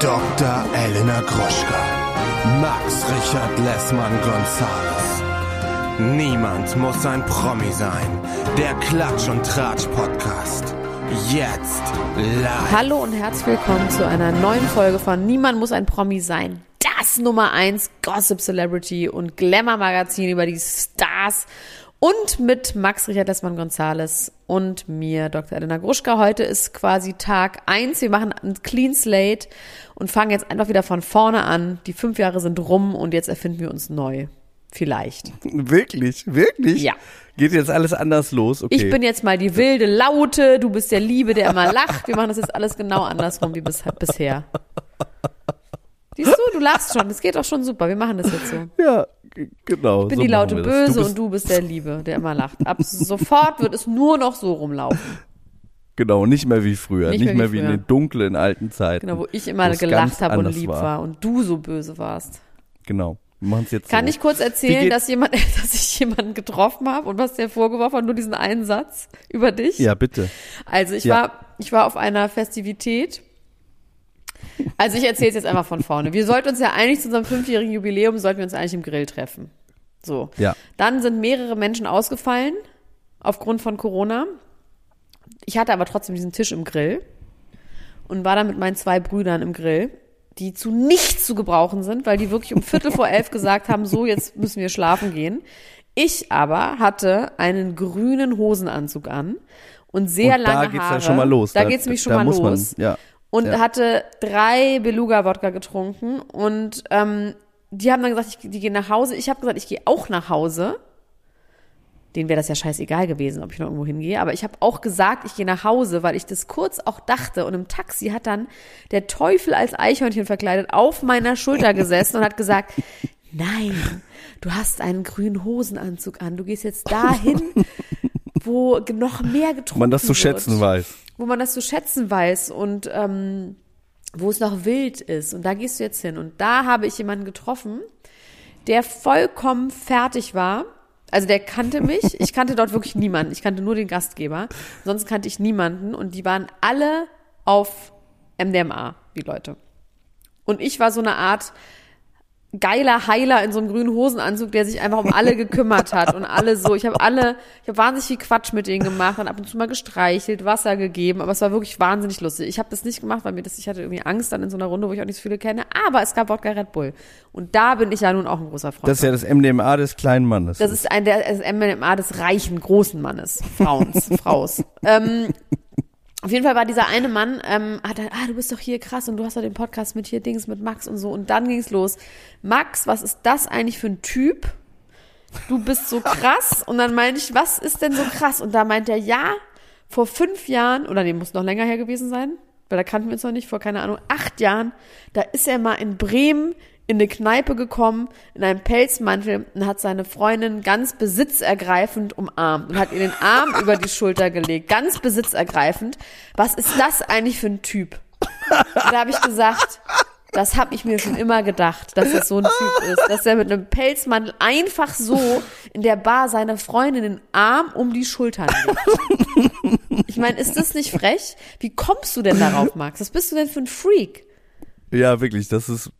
Dr. Elena Gruschka. Max Richard Lessmann Gonzales. Niemand muss ein Promi sein. Der Klatsch und Tratsch Podcast. Jetzt live. Hallo und herzlich willkommen zu einer neuen Folge von Niemand muss ein Promi sein. Das Nummer 1 Gossip Celebrity und Glamour Magazin über die Stars und mit Max Richard Lessmann Gonzales und mir, Dr. Elena Gruschka. Heute ist quasi Tag 1. Wir machen ein Clean Slate und fangen jetzt einfach wieder von vorne an. Die fünf Jahre sind rum und jetzt erfinden wir uns neu. Vielleicht. Wirklich, wirklich? Ja. Geht jetzt alles anders los? Okay. Ich bin jetzt mal die wilde Laute, du bist der Liebe, der immer lacht. Wir machen das jetzt alles genau andersrum wie bis, bisher. Siehst du, du lachst schon. Das geht auch schon super. Wir machen das jetzt so. ja, genau. Ich bin so die laute. Böse du und du bist der Liebe, der immer lacht. Ab sofort wird es nur noch so rumlaufen. Genau, nicht mehr wie früher. Nicht Nicht, mehr wie mehr wie in den dunklen alten Zeiten. Genau, wo ich immer gelacht habe und lieb war. war. und du so böse warst. Genau. Wir machen es jetzt Kann so. ich kurz erzählen, dass jemand, dass ich jemanden getroffen habe und was der vorgeworfen hat, nur diesen einen Satz über dich? Ja, bitte. Also ich Ja. war, ich war auf einer Festivität. Also ich erzähle es jetzt einfach von vorne. Wir sollten uns ja eigentlich zu unserem fünfjährigen Jubiläum, sollten wir uns eigentlich im Grill treffen. So. Ja. Dann sind mehrere Menschen ausgefallen aufgrund von Corona. Ich hatte aber trotzdem diesen Tisch im Grill und war dann mit meinen zwei Brüdern im Grill, die zu nichts zu gebrauchen sind, weil die wirklich um Viertel vor elf gesagt haben, so jetzt müssen wir schlafen gehen. Ich aber hatte einen grünen Hosenanzug an und sehr Und da lange geht's ja Haare. schon mal los. Da, Da- geht's nämlich schon da mal muss man- los. ja. Und Ja. hatte drei Beluga-Wodka getrunken und ähm, die haben dann gesagt, ich, die gehen nach Hause. Ich habe gesagt, ich gehe auch nach Hause. Denen wäre das ja scheißegal gewesen, ob ich noch irgendwo hingehe. Aber ich habe auch gesagt, ich gehe nach Hause, weil ich das kurz auch dachte. Und im Taxi hat dann der Teufel als Eichhörnchen verkleidet auf meiner Schulter gesessen und hat gesagt, nein, du hast einen grünen Hosenanzug an. Du gehst jetzt dahin, wo noch mehr getrunken Man das zu wird schätzen weiß. Wo man das zu schätzen weiß und ähm, wo es noch wild ist. Und da gehst du jetzt hin. Und da habe ich jemanden getroffen, der vollkommen fertig war. Also der kannte mich. Ich kannte dort wirklich niemanden. Ich kannte nur den Gastgeber. Sonst kannte ich niemanden. Und die waren alle auf MDMA, die Leute. Und ich war so eine Art geiler Heiler in so einem grünen Hosenanzug, der sich einfach um alle gekümmert hat und alle so. Ich habe alle, ich habe wahnsinnig viel Quatsch mit denen gemacht und ab und zu mal gestreichelt, Wasser gegeben, aber es war wirklich wahnsinnig lustig. Ich habe das nicht gemacht, weil mir das, ich hatte irgendwie Angst dann in so einer Runde, wo ich auch nicht so viele kenne, aber es gab Wodka Red Bull. Und da bin ich ja nun auch ein großer Freund. Das ist ja das MDMA des kleinen Mannes. Das ist ein der das MDMA des reichen, großen Mannes, Frauens, Fraus. Ähm, auf jeden Fall war dieser eine Mann, ähm, hat dann, ah, du bist doch hier krass und du hast doch den Podcast mit hier Dings mit Max und so. Und dann ging's los. Max, was ist das eigentlich für ein Typ? Du bist so krass. Und dann meinte ich, was ist denn so krass? Und da meint er, ja, vor fünf Jahren, oder nee, muss noch länger her gewesen sein, weil da kannten wir uns noch nicht, vor, keine Ahnung, acht Jahren, da ist er mal in Bremen in eine Kneipe gekommen, in einem Pelzmantel und hat seine Freundin ganz besitzergreifend umarmt und hat ihr den Arm über die Schulter gelegt. Ganz besitzergreifend. Was ist das eigentlich für ein Typ? Und da habe ich gesagt, das habe ich mir schon immer gedacht, dass das so ein Typ ist, dass er mit einem Pelzmantel einfach so in der Bar seiner Freundin den Arm um die Schultern legt. Ich meine, ist das nicht frech? Wie kommst du denn darauf, Max? Was bist du denn für ein Freak? Ja, wirklich, das ist, ist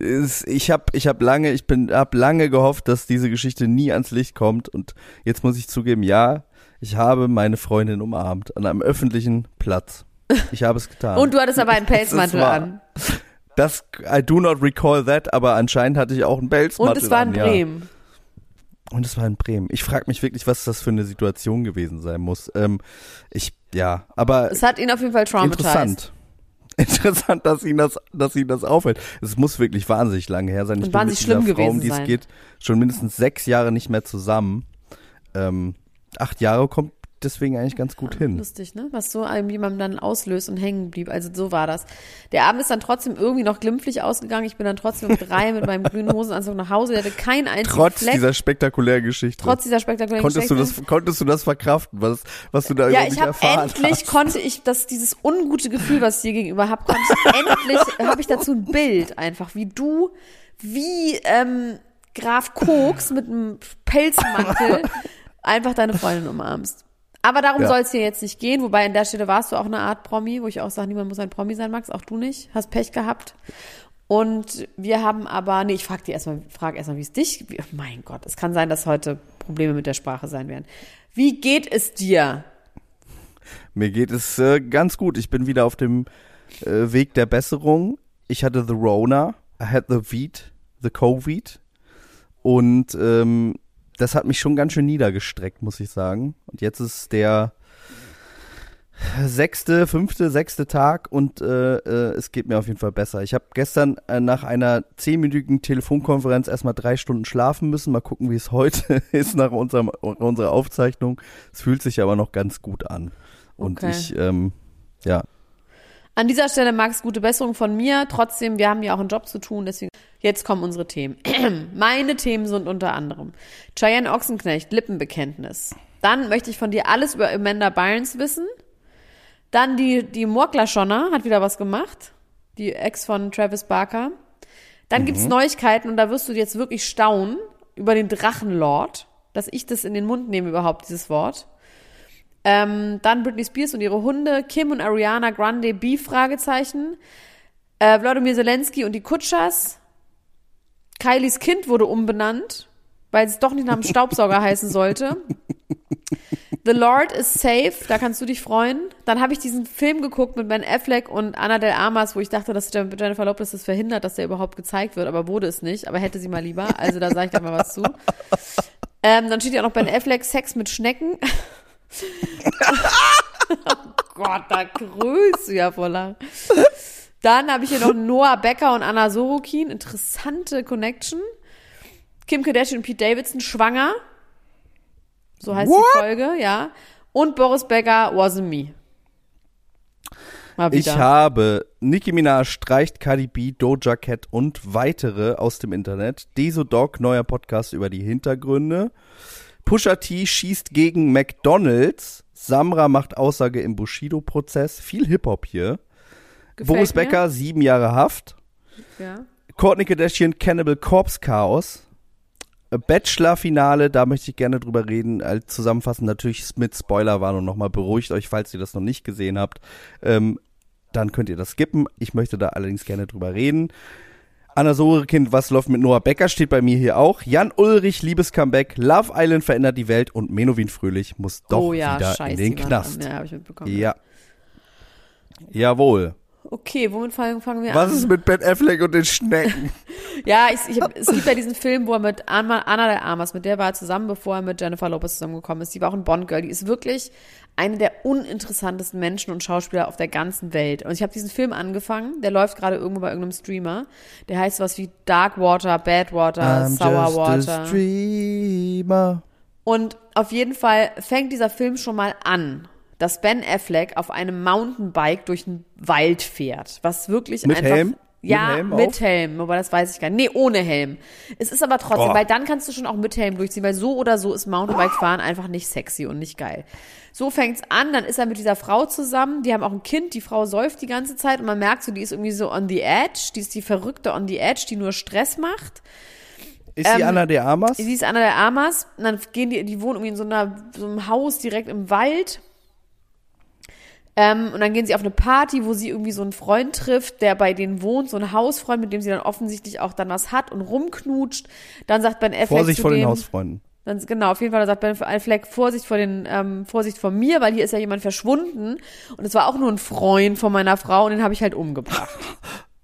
ich habe ich hab lange, ich bin hab lange gehofft, dass diese Geschichte nie ans Licht kommt und jetzt muss ich zugeben, ja, ich habe meine Freundin umarmt an einem öffentlichen Platz. Ich habe es getan. Und du hattest aber einen Pelzmantel an. das I do not recall that, aber anscheinend hatte ich auch einen Pelzmantel Und es war in an, ja. Bremen. Und es war in Bremen. Ich frage mich wirklich, was das für eine Situation gewesen sein muss. Ähm, ich ja, aber Es hat ihn auf jeden Fall traumatized. interessant. Interessant, dass ihn das, dass ihn das auffällt. Es muss wirklich wahnsinnig lange her sein. Ich Und bin mit dieser schlimm Frau, um die es geht, schon mindestens sechs Jahre nicht mehr zusammen. Ähm, acht Jahre kommt deswegen eigentlich ganz gut hin. Lustig, ne? Was so einem jemandem dann auslöst und hängen blieb. Also so war das. Der Abend ist dann trotzdem irgendwie noch glimpflich ausgegangen. Ich bin dann trotzdem um drei mit meinem grünen Hosenanzug nach Hause. Der hatte keinen einzigen Trotz Fleck. dieser spektakulären Geschichte. trotz dieser spektakulären konntest du Geschichte. das, konntest du das verkraften, was, was du da Ja, ich habe erfahren endlich hast? konnte ich das dieses ungute Gefühl, was ich dir gegenüber habe, konnte ich endlich habe ich dazu ein Bild einfach, wie du wie ähm, Graf Koks mit einem Pelzmantel einfach deine Freundin umarmst. Aber darum Ja. soll es hier jetzt nicht gehen, wobei an der Stelle warst du auch eine Art Promi, wo ich auch sage, niemand muss ein Promi sein, Max, auch du nicht, hast Pech gehabt. Und wir haben aber, nee, ich frage dir erstmal, frag erstmal, wie es dich, wie, oh mein Gott, es kann sein, dass heute Probleme mit der Sprache sein werden. Wie geht es dir? Mir geht es äh, ganz gut. Ich bin wieder auf dem äh, Weg der Besserung. Ich hatte the Rona, I had the Veed, the Covid. Und ähm, das hat mich schon ganz schön niedergestreckt, muss ich sagen. Und jetzt ist der sechste, fünfte, sechste Tag und äh, äh, es geht mir auf jeden Fall besser. Ich habe gestern äh, nach einer zehnminütigen Telefonkonferenz erstmal drei Stunden schlafen müssen. Mal gucken, wie es heute ist nach unserem, unserer Aufzeichnung. Es fühlt sich aber noch ganz gut an. Und Okay. ich, ähm, ja, An dieser Stelle, Max, gute Besserung von mir. Trotzdem, wir haben ja auch einen Job zu tun, deswegen, jetzt kommen unsere Themen. Meine Themen sind unter anderem Cheyenne Ochsenknecht, Lippenbekenntnis. Dann möchte ich von dir alles über Amanda Bynes wissen. Dann die, die Morkla Schonner hat wieder was gemacht. Die Ex von Travis Barker. Dann gibt's Neuigkeiten und da wirst du jetzt wirklich staunen über den Drachenlord, dass ich das in den Mund nehme überhaupt, dieses Wort. Ähm, dann Britney Spears und ihre Hunde, Kim und Ariana Grande, Beef, Fragezeichen. Äh, Wladimir Zelensky und die Kutschers. Kylies Kind wurde umbenannt, weil es doch nicht nach dem Staubsauger heißen sollte. The Lord is safe, da kannst du dich freuen. Dann habe ich diesen Film geguckt mit Ben Affleck und Anna Del Armas, wo ich dachte, dass Jen- Jennifer Lopez das verhindert, dass der überhaupt gezeigt wird, aber wurde es nicht. Aber hätte sie mal lieber. Also da sage ich da mal was zu. Ähm, dann steht ja auch noch Ben Affleck Sex mit Schnecken. Oh Gott, da grüßt du ja vor Lachen. Dann habe ich hier noch Noah Becker und Anna Sorokin. Interessante Connection. Kim Kardashian und Pete Davidson schwanger. So heißt What? die Folge, ja. Und Boris Becker wasn't me. Ich habe Nicki Minaj streicht Cardi B, Doja Cat und weitere aus dem Internet. Deso Dog, neuer Podcast über die Hintergründe. Pusha T schießt gegen McDonalds. Samra macht Aussage im Bushido-Prozess. Viel Hip-Hop hier. Gefällt Boris mir. Becker, sieben Jahre Haft. Ja. Courtney Kardashian, Cannibal Corpse Chaos. Bachelor-Finale, da möchte ich gerne drüber reden. Zusammenfassend natürlich mit Spoilerwarnung nochmal. Beruhigt euch, falls ihr das noch nicht gesehen habt. Ähm, dann könnt ihr das skippen. Ich möchte da allerdings gerne drüber reden. Anna Sorekind, was läuft mit Noah Becker, steht bei mir hier auch. Jan Ulrich, Liebescomeback, Love Island verändert die Welt und Menowin Fröhlich muss doch oh ja, wieder scheiße. in den Knast. an. Ja, habe ich mitbekommen. Ja. Jawohl. Okay, womit fangen, wir Was an? ist mit Ben Affleck und den Schnecken? Ja, ich, ich hab, es gibt ja diesen Film, wo er mit Anna, Anna de Armas, mit der war er zusammen, bevor er mit Jennifer Lopez zusammengekommen ist. Die war auch ein Bond-Girl. Die ist wirklich eine der uninteressantesten Menschen und Schauspieler auf der ganzen Welt. Und ich habe diesen Film angefangen, der läuft gerade irgendwo bei irgendeinem Streamer. Der heißt was wie Dark Water, Bad Water, I'm Sour just a Water. streamer. Und auf jeden Fall fängt dieser Film schon mal an, dass Ben Affleck auf einem Mountainbike durch den Wald fährt, was wirklich Mit einfach Helm? Mit ja, Helm mit? Helm, aber das weiß ich gar nicht. Nee, ohne Helm. Es ist aber trotzdem, Oh. weil dann kannst du schon auch mit Helm durchziehen, weil so oder so ist Mountainbike-Fahren einfach nicht sexy und nicht geil. So fängt's an, dann ist er mit dieser Frau zusammen, die haben auch ein Kind, die Frau säuft die ganze Zeit und man merkt so, die ist irgendwie so on the edge, die ist die Verrückte on the edge, die nur Stress macht. Ist sie Ähm, Anna de Armas? Sie ist Anna der Amas und dann gehen die, die wohnen irgendwie in so, einer, so einem Haus direkt im Wald. Ähm, und dann gehen sie auf eine Party, wo sie irgendwie so einen Freund trifft, der bei denen wohnt, so ein Hausfreund, mit dem sie dann offensichtlich auch dann was hat und rumknutscht. Dann sagt Ben Affleck Vorsicht zu vor den Hausfreunden. Dann, genau, auf jeden Fall sagt Ben Affleck, Vorsicht vor den, ähm, Vorsicht vor mir, weil hier ist ja jemand verschwunden und es war auch nur ein Freund von meiner Frau und den habe ich halt umgebracht.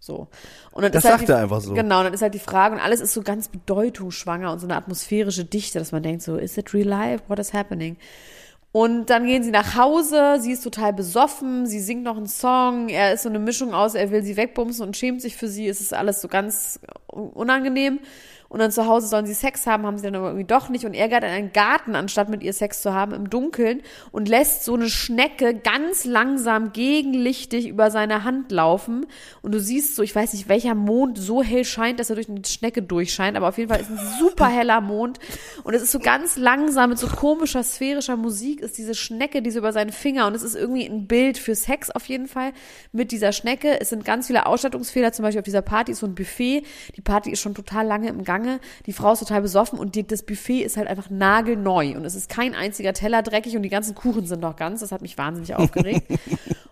So. Und dann Das ist halt sagt die, er einfach so. Genau, dann ist halt die Frage und alles ist so ganz bedeutungsschwanger und so eine atmosphärische Dichte, dass man denkt so, is it real life? What is happening? Und dann gehen sie nach Hause, sie ist total besoffen, sie singt noch einen Song, er ist so eine Mischung aus, er will sie wegbumsen und schämt sich für sie, es ist alles so ganz unangenehm. Und dann zu Hause sollen sie Sex haben, haben sie dann aber irgendwie doch nicht. Und er geht in einen Garten, anstatt mit ihr Sex zu haben, im Dunkeln und lässt so eine Schnecke ganz langsam gegenlichtig über seine Hand laufen. Und du siehst so, ich weiß nicht, welcher Mond so hell scheint, dass er durch eine Schnecke durchscheint, aber auf jeden Fall ist ein super heller Mond. Und es ist so ganz langsam mit so komischer, sphärischer Musik ist diese Schnecke, die so über seinen Finger. Und es ist irgendwie ein Bild für Sex auf jeden Fall mit dieser Schnecke. Es sind ganz viele Ausstattungsfehler, zum Beispiel auf dieser Party ist so ein Buffet. Die Party ist schon total lange im Gange. Schlange, die Frau ist total besoffen und die, das Buffet ist halt einfach nagelneu und es ist kein einziger Teller dreckig und die ganzen Kuchen sind noch ganz. Das hat mich wahnsinnig aufgeregt.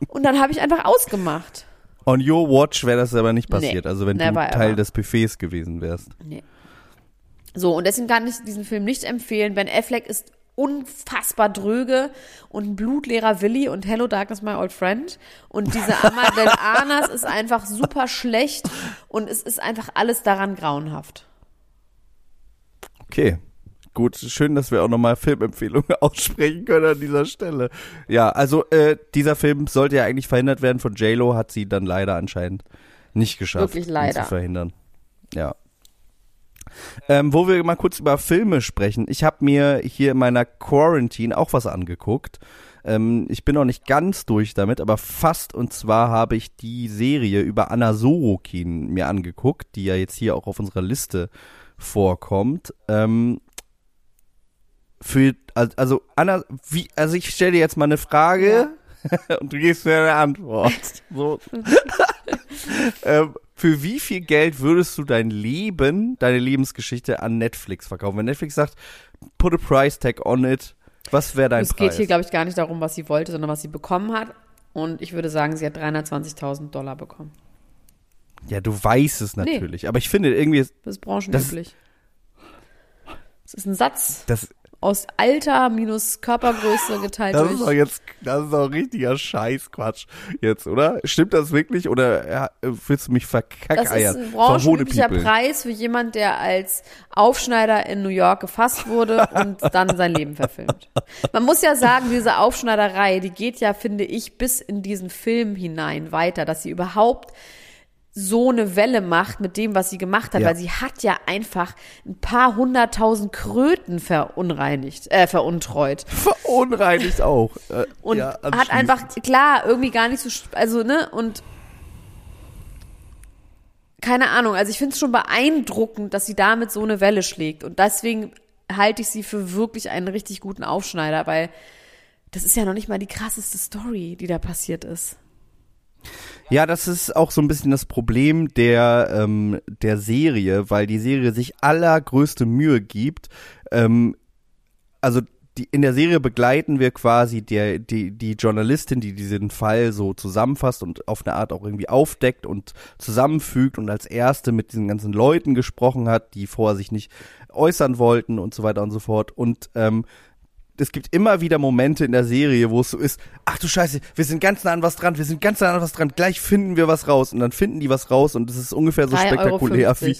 und dann habe ich einfach ausgemacht. On your watch wäre das aber nicht Nee, passiert, also wenn du Teil ever. des Buffets gewesen wärst. Nee. So, und deswegen kann ich diesen Film nicht empfehlen. Ben Affleck ist unfassbar dröge und ein blutleerer Willi und Hello Darkness My Old Friend. Und diese Amadel Anas ist einfach super schlecht und es ist einfach alles daran grauenhaft. Okay. Gut, schön, dass wir auch nochmal Filmempfehlungen aussprechen können an dieser Stelle. Ja, also äh, dieser Film sollte ja eigentlich verhindert werden von JLo, hat sie dann leider anscheinend nicht geschafft, Wirklich ihn leider. zu verhindern. Ja. Ähm, wo wir mal kurz über Filme sprechen. Ich habe mir hier in meiner Quarantine auch was angeguckt. Ähm, ich bin noch nicht ganz durch damit, aber fast. Und zwar habe ich die Serie über Anna Sorokin mir angeguckt, die ja jetzt hier auch auf unserer Liste vorkommt. Ähm, für, also, Anna, wie, also ich stelle dir jetzt mal eine Frage und du gibst mir eine Antwort. So. ähm, für wie viel Geld würdest du dein Leben, deine Lebensgeschichte an Netflix verkaufen? Wenn Netflix sagt, put a price tag on it, was wäre dein es Preis? geht hier, glaube ich, gar nicht darum, was sie wollte, sondern was sie bekommen hat. Und ich würde sagen, sie hat 320.000 Dollar bekommen. Ja, du weißt es Nee. natürlich, aber ich finde irgendwie, Das ist branchenüblich. Das ist ein Satz das, aus Alter minus Körpergröße geteilt das durch. ist doch jetzt, das ist doch richtiger Scheißquatsch jetzt, oder? Stimmt das wirklich oder ja, willst du mich Das verkackeiern? ist ein branchenüblicher? Preis für jemand, der als Aufschneider in New York gefasst wurde und dann sein Leben verfilmt. Man muss ja sagen, diese Aufschneiderei, die geht ja, finde ich, bis in diesen Film hinein weiter, dass sie überhaupt so eine Welle macht mit dem, was sie gemacht hat, Ja. weil sie hat ja einfach ein paar hunderttausend Kröten verunreinigt, äh, veruntreut. Verunreinigt auch. Äh, Und ja, hat einfach, klar, irgendwie gar nicht so, also, ne, und keine Ahnung, also ich finde es schon beeindruckend, dass sie damit so eine Welle schlägt. Und deswegen halte ich sie für wirklich einen richtig guten Aufschneider, weil das ist ja noch nicht mal die krasseste Story, die da passiert ist. Ja, das ist auch so ein bisschen das Problem der, ähm, der Serie, weil die Serie sich allergrößte Mühe gibt. Ähm, also die, in der Serie begleiten wir quasi der, die, die Journalistin, die diesen Fall so zusammenfasst und auf eine Art auch irgendwie aufdeckt und zusammenfügt und als erste mit diesen ganzen Leuten gesprochen hat, die vorher sich nicht äußern wollten und so weiter und so fort. Und ähm, es gibt immer wieder Momente in der Serie, wo es so ist, ach du Scheiße, wir sind ganz nah an was dran, wir sind ganz nah an was dran, gleich finden wir was raus und dann finden die was raus und es ist ungefähr so 3,50 spektakulär wie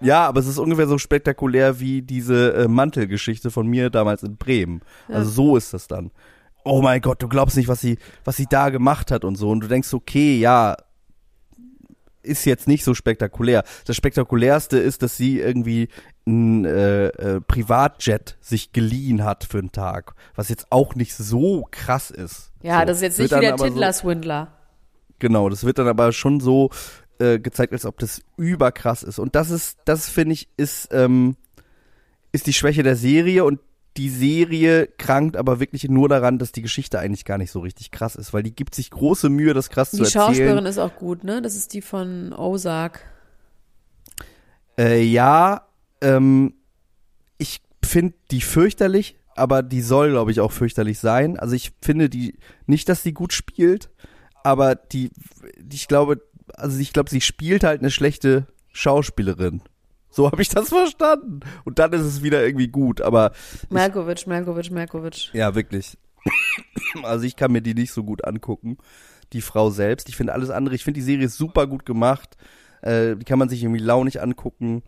ja, aber es ist ungefähr so spektakulär wie diese äh, Mantelgeschichte von mir damals in Bremen. Also so ist das dann. Oh mein Gott, du glaubst nicht, was sie was sie da gemacht hat und so und du denkst okay, ja, ist jetzt nicht so spektakulär. Das spektakulärste ist, dass sie irgendwie ein äh, äh, Privatjet sich geliehen hat für einen Tag, was jetzt auch nicht so krass ist. Ja, so. das ist jetzt nicht wie der aber so- Tindler-Swindler. Genau, das wird dann aber schon so äh, gezeigt, als ob das überkrass ist. Und das ist, das finde ich, ist, ähm, ist die Schwäche der Serie und die Serie krankt aber wirklich nur daran, dass die Geschichte eigentlich gar nicht so richtig krass ist, weil die gibt sich große Mühe, das krass Die zu erzählen. Schauspielerin ist auch gut, ne? Das ist die von Ozark. Äh, ja, ähm, ich finde die fürchterlich, aber die soll, glaube ich, auch fürchterlich sein. Also ich finde die nicht, dass sie gut spielt, aber die, die ich glaube, also ich glaube, sie spielt halt eine schlechte Schauspielerin. So habe ich das verstanden. Und dann ist es wieder irgendwie gut, aber Malkovich, Malkovich, Malkovich. ja, wirklich. Also ich kann mir die nicht so gut angucken, die Frau selbst. Ich finde alles andere, ich finde die Serie super gut gemacht. Äh, die kann man sich irgendwie launig angucken.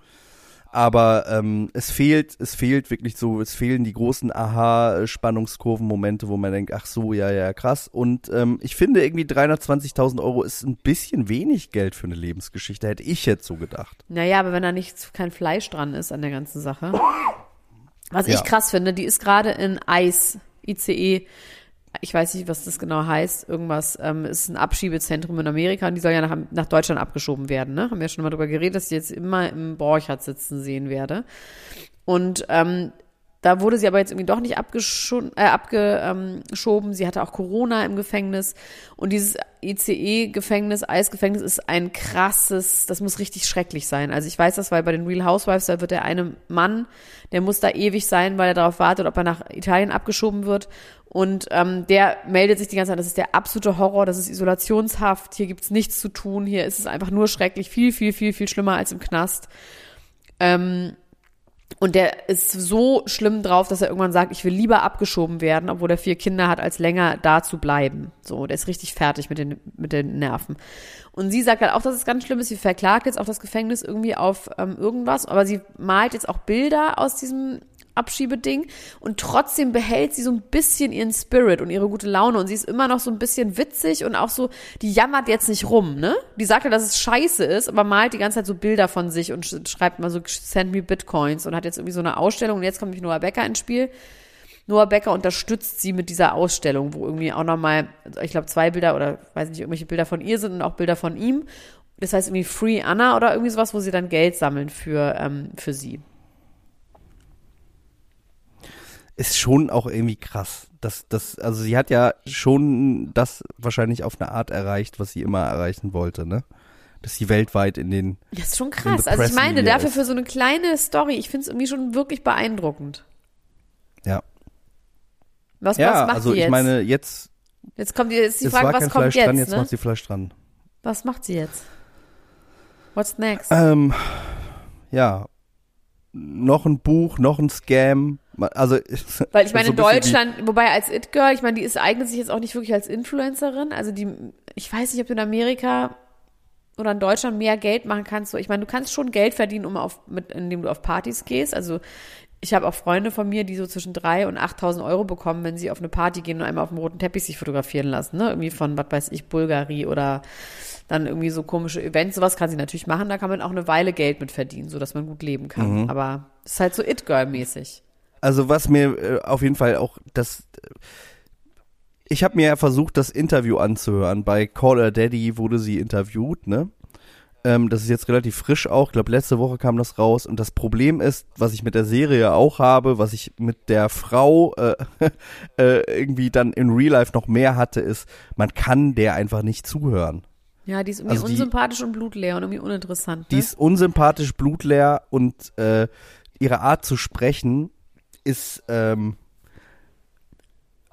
Aber ähm, es fehlt, es fehlt wirklich so, es fehlen die großen Aha-Spannungskurven-Momente, wo man denkt, ach so, ja, ja, krass. Und ähm, ich finde irgendwie 320.000 Euro ist ein bisschen wenig Geld für eine Lebensgeschichte, hätte ich jetzt so gedacht. Naja, aber wenn da nicht kein Fleisch dran ist an der ganzen Sache. Was ich Ja. krass finde, die ist gerade in ICE, ICE, ich weiß nicht, was das genau heißt, irgendwas, ähm, ist ein Abschiebezentrum in Amerika und die soll ja nach, nach Deutschland abgeschoben werden, ne? Haben wir ja schon mal drüber geredet, dass ich jetzt immer im Borchardt sitzen sehen werde. Und ähm, da wurde sie aber jetzt irgendwie doch nicht abgeschoben. Äh, abgeschoben. Sie hatte auch Corona im Gefängnis. Und dieses ICE-Gefängnis, Eisgefängnis ist ein krasses, das muss richtig schrecklich sein. Also ich weiß das, weil bei den Real Housewives, da wird der eine Mann, der muss da ewig sein, weil er darauf wartet, ob er nach Italien abgeschoben wird. Und ähm, der meldet sich die ganze Zeit, das ist der absolute Horror, das ist Isolationshaft, hier gibt's nichts zu tun, hier ist es einfach nur schrecklich, viel, viel, viel, viel schlimmer als im Knast. Ähm, und der ist so schlimm drauf, dass er irgendwann sagt, ich will lieber abgeschoben werden, obwohl er vier Kinder hat, als länger da zu bleiben. So, der ist richtig fertig mit den, mit den Nerven. Und sie sagt halt auch, dass es ganz schlimm ist. Sie verklagt jetzt auch das Gefängnis irgendwie auf ähm, irgendwas, aber sie malt jetzt auch Bilder aus diesem Abschiebeding und trotzdem behält sie so ein bisschen ihren Spirit und ihre gute Laune und sie ist immer noch so ein bisschen witzig und auch so, die jammert jetzt nicht rum, ne? Die sagt ja, dass es scheiße ist, aber malt die ganze Zeit so Bilder von sich und schreibt mal so, send me Bitcoins und hat jetzt irgendwie so eine Ausstellung und jetzt kommt mich Noah Becker ins Spiel. Noah Becker unterstützt sie mit dieser Ausstellung, wo irgendwie auch nochmal, ich glaube, zwei Bilder oder weiß nicht, irgendwelche Bilder von ihr sind und auch Bilder von ihm. Das heißt irgendwie Free Anna oder irgendwie sowas, wo sie dann Geld sammeln für, ähm, für sie. Ist schon auch irgendwie krass. Das, das, also sie hat ja schon das wahrscheinlich auf eine Art erreicht, was sie immer erreichen wollte, ne? Dass sie weltweit in den. Das ist schon krass. Also ich meine, dafür ist. für so eine kleine Story, ich finde es irgendwie schon wirklich beeindruckend. Ja. Was, ja, was macht also sie jetzt? ich meine, jetzt. Jetzt kommt jetzt die Frage, was kommt Fleisch jetzt? Dran, jetzt ne? macht sie Fleisch dran. Was macht sie jetzt? What's next? Ähm, ja. Noch ein Buch, noch ein Scam, also weil ich meine so in Deutschland, wobei als It Girl, ich meine, die ist eignet sich jetzt auch nicht wirklich als Influencerin. Also die, ich weiß nicht, ob du in Amerika oder in Deutschland mehr Geld machen kannst. Ich meine, du kannst schon Geld verdienen, um auf, mit, indem du auf Partys gehst. Also ich habe auch Freunde von mir, die so zwischen drei und 8.000 Euro bekommen, wenn sie auf eine Party gehen und einmal auf dem roten Teppich sich fotografieren lassen. Ne? Irgendwie von, was weiß ich, Bulgari oder dann irgendwie so komische Events. Sowas kann sie natürlich machen. Da kann man auch eine Weile Geld mit verdienen, sodass man gut leben kann. Mhm. Aber es ist halt so It-Girl-mäßig. Also was mir äh, auf jeden Fall auch das ich habe mir ja versucht, das Interview anzuhören. Bei Call Her Daddy wurde sie interviewt, ne? Ähm, das ist jetzt relativ frisch auch. Ich glaube, letzte Woche kam das raus. Und das Problem ist, was ich mit der Serie auch habe, was ich mit der Frau äh, äh, irgendwie dann in Real Life noch mehr hatte, ist, man kann der einfach nicht zuhören. Ja, die ist irgendwie Also die- unsympathisch und blutleer und irgendwie uninteressant. Ne? Die ist unsympathisch, blutleer und äh, ihre Art zu sprechen ist, ähm,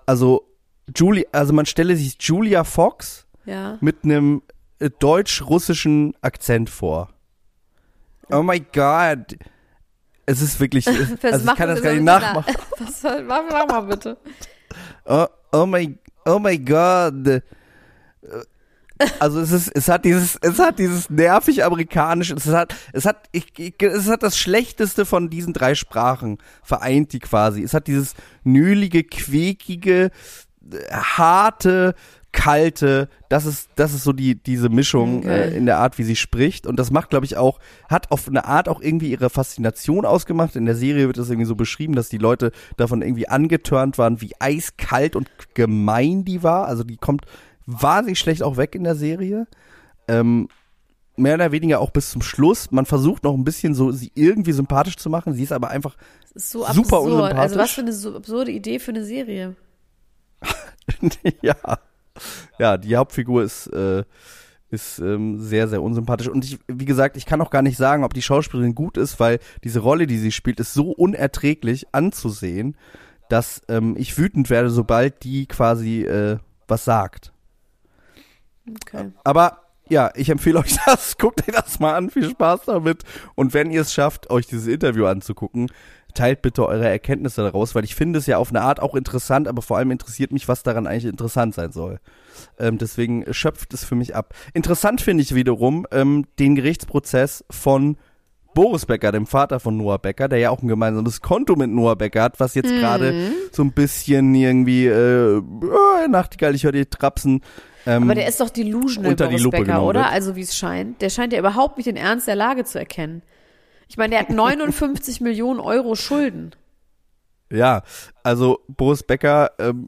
also Julie, also man stelle sich Julia Fox ja. mit einem äh, deutsch-russischen Akzent vor. Oh my God. Es ist wirklich, also ich kann das gar nicht nachmachen. Soll, mach, mach mal bitte. Oh, oh my, oh my God. Also es ist, es hat dieses, es hat dieses nervig amerikanische, es hat, es hat, ich, ich, es hat das Schlechteste von diesen drei Sprachen vereint die quasi. Es hat dieses nühlige, quäkige, harte, kalte, das ist, das ist so die, diese Mischung Okay. äh, in der Art, wie sie spricht. Und das macht, glaube ich, auch, hat auf eine Art auch irgendwie ihre Faszination ausgemacht. In der Serie wird das irgendwie so beschrieben, dass die Leute davon irgendwie angetörnt waren, wie eiskalt und gemein die war. Also die kommt wahnsinnig schlecht auch weg in der Serie. Ähm, mehr oder weniger auch bis zum Schluss. Man versucht noch ein bisschen so, sie irgendwie sympathisch zu machen. Sie ist aber einfach ist so Super absurd. unsympathisch. Also was für eine so absurde Idee für eine Serie. ja. Ja, die Hauptfigur ist, äh, ist ähm, sehr, sehr unsympathisch. Und ich, wie gesagt, ich kann auch gar nicht sagen, ob die Schauspielerin gut ist, weil diese Rolle, die sie spielt, ist so unerträglich anzusehen, dass ähm, ich wütend werde, sobald die quasi äh, was sagt. Okay. Aber ja, ich empfehle euch das. Guckt euch das mal an. Viel Spaß damit. Und wenn ihr es schafft, euch dieses Interview anzugucken, teilt bitte eure Erkenntnisse daraus, weil ich finde es ja auf eine Art auch interessant, aber vor allem interessiert mich, was daran eigentlich interessant sein soll. Ähm, deswegen schöpft es für mich ab. Interessant finde ich wiederum ähm, den Gerichtsprozess von Boris Becker, dem Vater von Noah Becker, der ja auch ein gemeinsames Konto mit Noah Becker hat, was jetzt gerade so ein bisschen irgendwie äh, äh, Nachtigall, ich höre die Trapsen. Ähm, Aber der ist doch delusional, unter die Boris Lupe Becker, genommen oder? wird. Also wie es scheint. Der scheint ja überhaupt nicht den Ernst der Lage zu erkennen. Ich meine, der hat 59 Millionen Euro Schulden. Ja, also Boris Becker, ähm,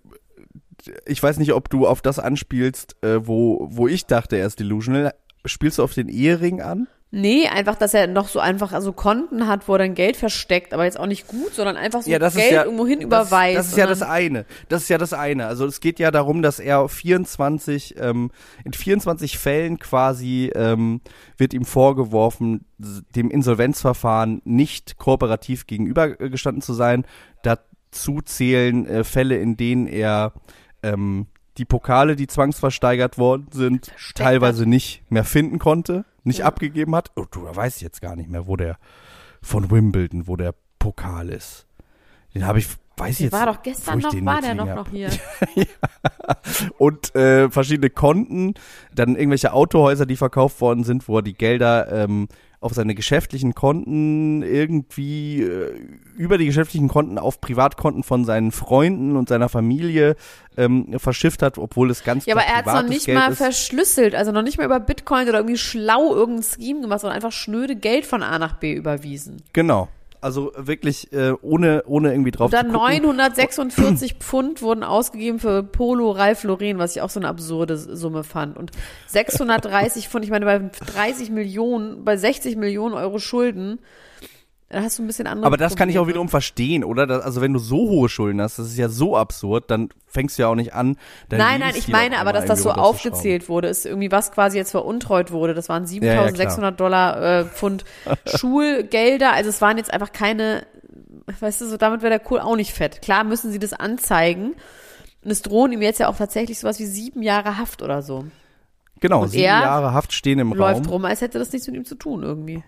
ich weiß nicht, ob du auf das anspielst, äh, wo, wo ich dachte, er ist delusional. Spielst du auf den Ehering an? Nee, einfach, dass er noch so einfach also Konten hat, wo er dann Geld versteckt, aber jetzt auch nicht gut, sondern einfach so Ja, das Geld ja, irgendwo hin überweist. Das ist ja das eine. Das ist ja das eine. Also es geht ja darum, dass er 24, ähm, in 24 Fällen quasi ähm, wird ihm vorgeworfen, dem Insolvenzverfahren nicht kooperativ gegenübergestanden zu sein. Dazu zählen äh, Fälle, in denen er ähm, die Pokale, die zwangsversteigert worden sind, Versteckt teilweise nicht mehr finden konnte, nicht Ja. abgegeben hat. Oh, du, da weiß ich jetzt gar nicht mehr, wo der von Wimbledon, wo der Pokal ist. Den habe ich, weiß ich jetzt war doch gestern noch, war der noch, hab. noch hier. Und äh, verschiedene Konten, dann irgendwelche Autohäuser, die verkauft worden sind, wo er die Gelder ähm, auf seine geschäftlichen Konten irgendwie äh, über die geschäftlichen Konten auf Privatkonten von seinen Freunden und seiner Familie ähm, verschifft hat, obwohl es ganz Ja, aber er hat es noch nicht Geld mal ist. verschlüsselt, also noch nicht mal über Bitcoin oder irgendwie schlau irgendein Scheme gemacht, sondern einfach schnöde Geld von A nach B überwiesen. Genau. Also wirklich äh, ohne ohne irgendwie drauf Und dann zu gucken. 946 Pfund wurden ausgegeben für Polo Ralph Lauren, was ich auch so eine absurde Summe fand. Und 630 Pfund, ich meine, bei 30 Millionen, bei 60 Millionen Euro Schulden, da hast du ein bisschen andere Aber das kann ich auch Probleme. wiederum verstehen, oder? Das, also wenn du so hohe Schulden hast, das ist ja so absurd, dann fängst du ja auch nicht an. Nein, nein, ich meine aber, dass das so aufgezählt wurde, ist irgendwie was quasi jetzt veruntreut wurde. Das waren Ja, ja, 7600 Dollar äh, Pfund Schulgelder. Also es waren jetzt einfach keine, weißt du, so damit wäre der Kohl auch nicht fett. Klar müssen sie das anzeigen. Und es drohen ihm jetzt ja auch tatsächlich sowas wie sieben Jahre Haft oder so. Genau, Und sieben Jahre Haft stehen im Läuft Raum. rum, als hätte das nichts mit ihm zu tun irgendwie.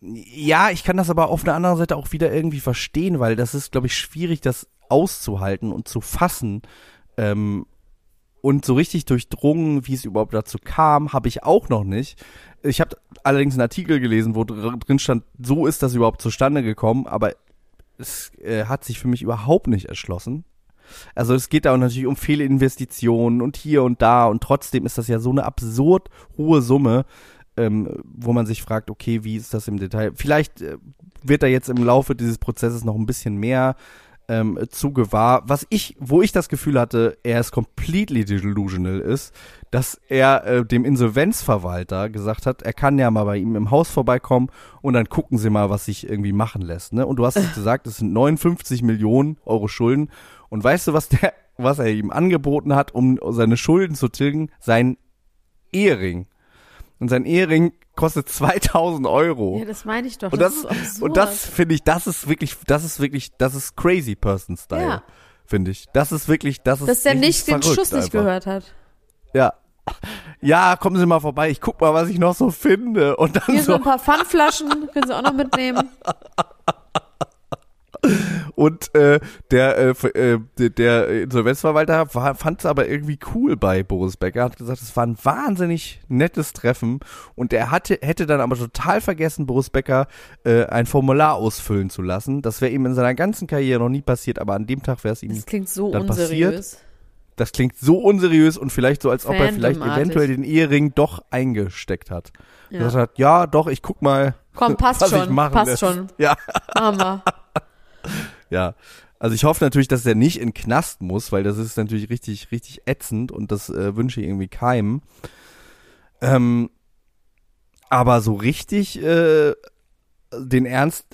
Ja, ich kann das aber auf der anderen Seite auch wieder irgendwie verstehen, weil das ist, glaube ich, schwierig, das auszuhalten und zu fassen. Ähm, und so richtig durchdrungen, wie es überhaupt dazu kam, habe ich auch noch nicht. Ich habe allerdings einen Artikel gelesen, wo dr drin stand, so ist das überhaupt zustande gekommen, aber es äh, hat sich für mich überhaupt nicht erschlossen. Also es geht da natürlich um Fehlinvestitionen und hier und da und trotzdem ist das ja so eine absurd hohe Summe, ähm, wo man sich fragt, okay, wie ist das im Detail? Vielleicht äh, wird da jetzt im Laufe dieses Prozesses noch ein bisschen mehr ähm, zu gewahr. Was ich, wo ich das Gefühl hatte, er ist completely delusional ist, dass er äh, dem Insolvenzverwalter gesagt hat, er kann ja mal bei ihm im Haus vorbeikommen und dann gucken sie mal, was sich irgendwie machen lässt. Ne? Und du hast es gesagt, es sind 59 Millionen Euro Schulden. Und weißt du, was der, was er ihm angeboten hat, um seine Schulden zu tilgen? Sein Ehering. Und sein Ehering kostet 2000 Euro. Ja, das meine ich doch. Und das, ist absurd. und das finde ich, das ist wirklich, das ist wirklich, das ist crazy person style, Ja. finde ich. Das ist wirklich, das ist dass der nicht den Schuss nicht einfach. gehört hat. Ja. Ja, kommen Sie mal vorbei. Ich guck mal, was ich noch so finde. Und dann Hier sind so, ein paar Pfandflaschen, können Sie auch noch mitnehmen. und äh, der, äh, äh, der- Insolvenzverwalter fand es aber irgendwie cool bei Boris Becker, hat gesagt, es war ein wahnsinnig nettes Treffen und er hatte, hätte dann aber total vergessen, Boris Becker äh, ein Formular ausfüllen zu lassen. Das wäre ihm in seiner ganzen Karriere noch nie passiert, aber an dem Tag wäre es ihm Das klingt so Dann unseriös. Das klingt so unseriös und vielleicht so, als ob er vielleicht eventuell den Ehering doch eingesteckt hat. Ja. Gesagt hat, ja, doch, ich guck mal, Komm, passt was ich schon, machen passt lässt. schon. Ja, wir. ja. Also ich hoffe natürlich, dass er nicht in Knast muss, weil das ist natürlich richtig, richtig ätzend und das äh, wünsche ich irgendwie keinem. Ähm, aber so richtig äh, den Ernst,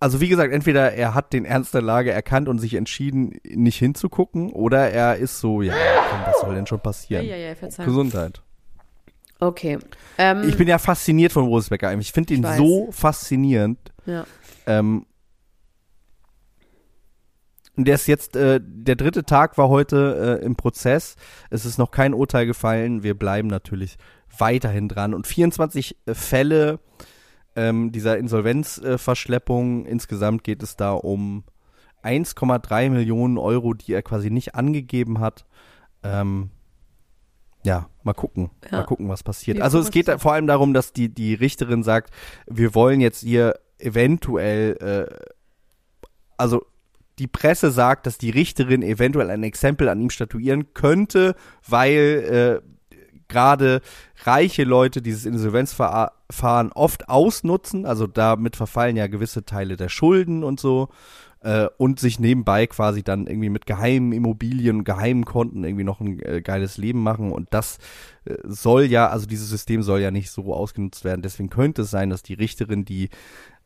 also wie gesagt, entweder er hat den Ernst der Lage erkannt und sich entschieden, nicht hinzugucken, oder er ist so, ja, komm, was soll denn schon Ja, passieren? ja, ja, verzeihung. Gesundheit. Okay. Ähm, Ich bin ja fasziniert von Boris Becker. Ich finde ihn Ich so faszinierend. ja. Ähm, und der ist jetzt, äh, der dritte Tag war heute äh, im Prozess. Es ist noch kein Urteil gefallen. Wir bleiben natürlich weiterhin dran. Und 24 Fälle ähm, dieser Insolvenzverschleppung. Insgesamt geht es da um 1,3 Millionen Euro, die er quasi nicht angegeben hat. Ähm, ja, mal gucken. Ja. Mal gucken, was passiert. Wir also es geht vor allem darum, dass die, die Richterin sagt, wir wollen jetzt hier eventuell, äh, also die Presse sagt, dass die Richterin eventuell ein Exempel an ihm statuieren könnte, weil äh, gerade reiche Leute dieses Insolvenzverfahren oft ausnutzen, also damit verfallen ja gewisse Teile der Schulden und so. äh, und sich nebenbei quasi dann irgendwie mit geheimen Immobilien, geheimen Konten irgendwie noch ein äh, geiles Leben machen und das äh, soll ja, also dieses System soll ja nicht so ausgenutzt werden. Deswegen könnte es sein, dass die Richterin, die,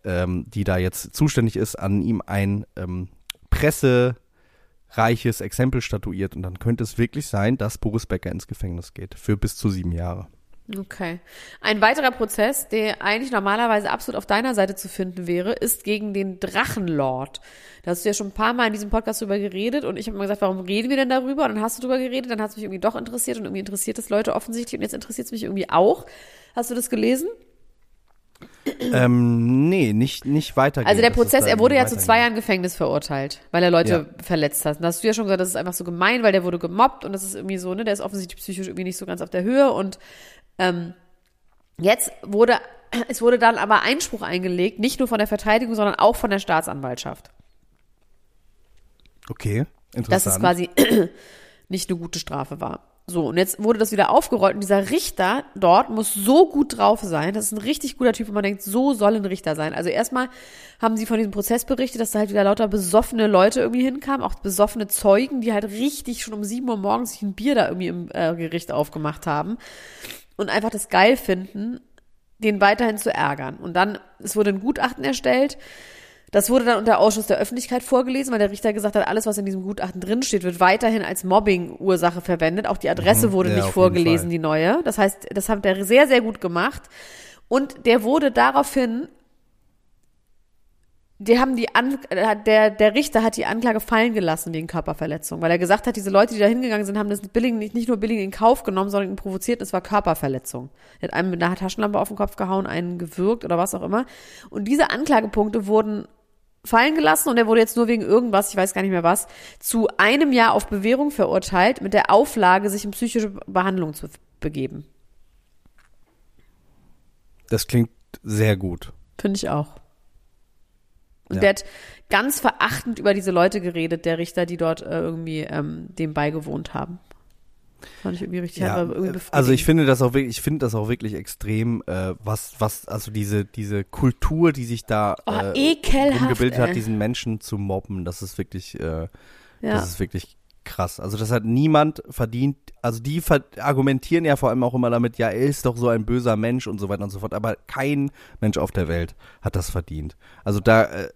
ähm, die da jetzt zuständig ist, an ihm ein ähm, pressereiches Exempel statuiert und dann könnte es wirklich sein, dass Boris Becker ins Gefängnis geht für bis zu sieben Jahre. Okay. Ein weiterer Prozess, der eigentlich normalerweise absolut auf deiner Seite zu finden wäre, ist gegen den Drachenlord. Da hast du ja schon ein paar Mal in diesem Podcast drüber geredet und ich habe mal gesagt, warum reden wir denn darüber? Und dann hast du drüber geredet, dann hat es mich irgendwie doch interessiert und irgendwie interessiert es Leute offensichtlich und jetzt interessiert es mich irgendwie auch. Hast du das gelesen? Ähm, nee, nicht, nicht weitergehen. Also der Prozess, er wurde ja zu zwei. Jahren Gefängnis verurteilt, weil er Leute verletzt hat. Und da hast du ja schon gesagt, das ist einfach so gemein, weil der wurde gemobbt und das ist irgendwie so, ne, der ist offensichtlich psychisch irgendwie nicht so ganz auf der Höhe und ähm, jetzt wurde, es wurde dann aber Einspruch eingelegt, nicht nur von der Verteidigung, sondern auch von der Staatsanwaltschaft. Okay, interessant. dass es quasi nicht eine gute Strafe war. So, und jetzt wurde das wieder aufgerollt und dieser Richter dort muss so gut drauf sein. Das ist ein richtig guter Typ und man denkt, so soll ein Richter sein. Also erstmal haben sie von diesem Prozess berichtet, dass da halt wieder lauter besoffene Leute irgendwie hinkamen, auch besoffene Zeugen, die halt richtig schon um sieben Uhr morgens sich ein Bier da irgendwie im äh, Gericht aufgemacht haben und einfach das geil finden, den weiterhin zu ärgern. Und dann, es wurde ein Gutachten erstellt, das wurde dann unter Ausschuss der Öffentlichkeit vorgelesen, weil der Richter gesagt hat, alles, was in diesem Gutachten drinsteht, wird weiterhin als Mobbing-Ursache verwendet. Auch die Adresse Mhm, wurde ja, nicht vorgelesen, die neue. Das heißt, das hat der sehr, sehr gut gemacht. Und der wurde daraufhin, die haben die An der, der Richter hat die Anklage fallen gelassen wegen Körperverletzung, weil er gesagt hat, diese Leute, die da hingegangen sind, haben das billig, nicht, nicht nur billig in Kauf genommen, sondern ihn provoziert, es war Körperverletzung. Er hat einem mit einer Taschenlampe auf den Kopf gehauen, einen gewürgt oder was auch immer. Und diese Anklagepunkte wurden fallen gelassen und er wurde jetzt nur wegen irgendwas, ich weiß gar nicht mehr was, zu einem Jahr auf Bewährung verurteilt, mit der Auflage, sich in psychische Behandlung zu begeben. das klingt sehr gut. Finde ich auch. Und Ja. der hat ganz verachtend über diese Leute geredet, der Richter, die dort äh, irgendwie ähm, dem beigewohnt haben. Fand ich irgendwie richtig, Ja, irgendwie äh, also ich finde das auch wirklich, ich finde das auch wirklich extrem, äh, was, was, also diese, diese Kultur, die sich da Oh, äh, umgebildet hat, diesen Menschen zu mobben, das ist wirklich, äh, ja. das ist wirklich krass. Also das hat niemand verdient. Also die ver argumentieren ja vor allem auch immer damit, ja, er ist doch so ein böser Mensch und so weiter und so fort. Aber kein Mensch auf der Welt hat das verdient. Also da, äh,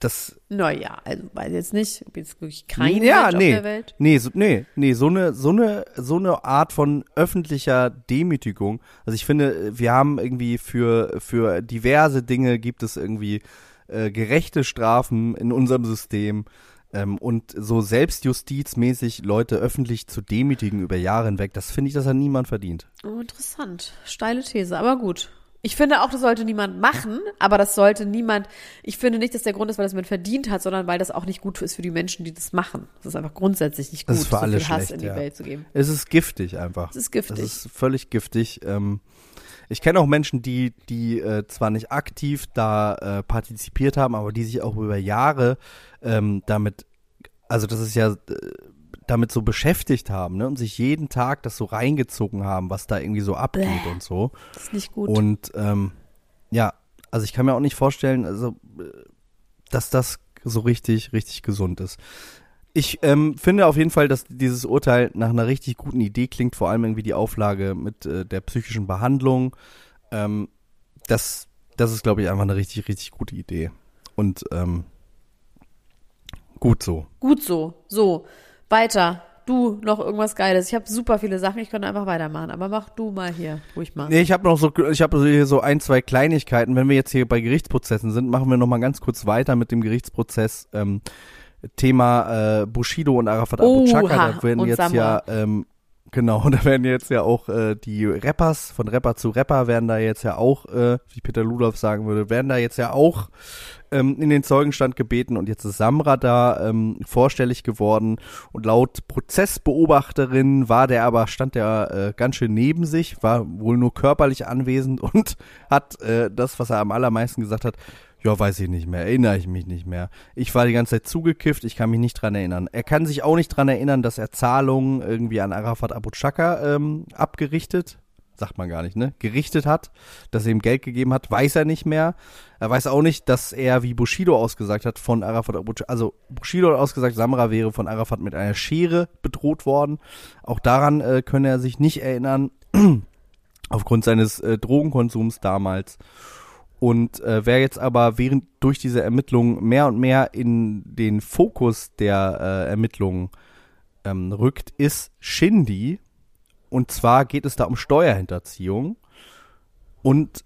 das, Naja, also weiß jetzt nicht, ob jetzt wirklich kein ja, Mensch nee, auf der Welt. nee, so, nee, nee, so eine, so eine, so eine Art von öffentlicher Demütigung. Also ich finde, wir haben irgendwie für, für diverse Dinge gibt es irgendwie äh, gerechte Strafen in unserem System. Ähm, und so selbstjustizmäßig Leute öffentlich zu demütigen über Jahre hinweg, das finde ich, das hat niemand verdient. Oh, interessant. Steile These, aber gut. Ich finde auch, das sollte niemand machen, aber das sollte niemand, ich finde nicht, dass der Grund ist, weil das man verdient hat, sondern weil das auch nicht gut ist für die Menschen, die das machen. Das ist einfach grundsätzlich nicht gut, Das ist für so alle viel Hass schlecht, in die ja. Welt zu geben. Es ist giftig einfach. Es ist giftig. Das ist völlig giftig. Ähm, ich kenne auch Menschen, die, die äh, zwar nicht aktiv da äh, partizipiert haben, aber die sich auch über Jahre ähm, damit, also das ist ja, äh, damit so beschäftigt haben, ne? Und sich jeden Tag das so reingezogen haben, was da irgendwie so abgeht Bäh. und so. Das ist nicht gut. Und ähm, ja, also ich kann mir auch nicht vorstellen, also äh, dass das so richtig, richtig gesund ist. Ich ähm, finde auf jeden Fall, dass dieses Urteil nach einer richtig guten Idee klingt, vor allem irgendwie die Auflage mit äh, der psychischen Behandlung. Ähm, das, das ist, glaube ich, einfach eine richtig, richtig gute Idee. Und ähm, gut so. Gut so. So, weiter. Du noch irgendwas Geiles. Ich habe super viele Sachen, ich könnte einfach weitermachen, aber mach du mal hier, ruhig mal. Nee, ich habe noch so, ich habe hier so ein, zwei Kleinigkeiten. Wenn wir jetzt hier bei Gerichtsprozessen sind, machen wir noch mal ganz kurz weiter mit dem Gerichtsprozess. Ähm, Thema äh, Bushido und Arafat Abu Oha, Chaka. Da werden jetzt Samra. ja, ähm, genau, da werden jetzt ja auch äh, die Rappers, von Rapper zu Rapper werden da jetzt ja auch, äh, wie Peter Ludolf sagen würde, werden da jetzt ja auch ähm, in den Zeugenstand gebeten. Und jetzt ist Samra da ähm, vorstellig geworden. Und laut Prozessbeobachterin war der aber, stand der äh, ganz schön neben sich, war wohl nur körperlich anwesend und hat äh, das, was er am allermeisten gesagt hat, ja, weiß ich nicht mehr, erinnere ich mich nicht mehr. Ich war die ganze Zeit zugekifft, ich kann mich nicht dran erinnern. Er kann sich auch nicht dran erinnern, dass er Zahlungen irgendwie an Arafat Abu Chaka ähm, abgerichtet sagt man gar nicht, ne, gerichtet hat, dass er ihm Geld gegeben hat, weiß er nicht mehr. Er weiß auch nicht, dass er, wie Bushido ausgesagt hat, von Arafat, also Bushido hat ausgesagt, Samra wäre von Arafat mit einer Schere bedroht worden. Auch daran äh, könne er sich nicht erinnern, aufgrund seines äh, Drogenkonsums damals. Und äh, wer jetzt aber während durch diese Ermittlungen mehr und mehr in den Fokus der äh, Ermittlungen ähm, rückt, ist Shindy. Und zwar geht es da um Steuerhinterziehung. Und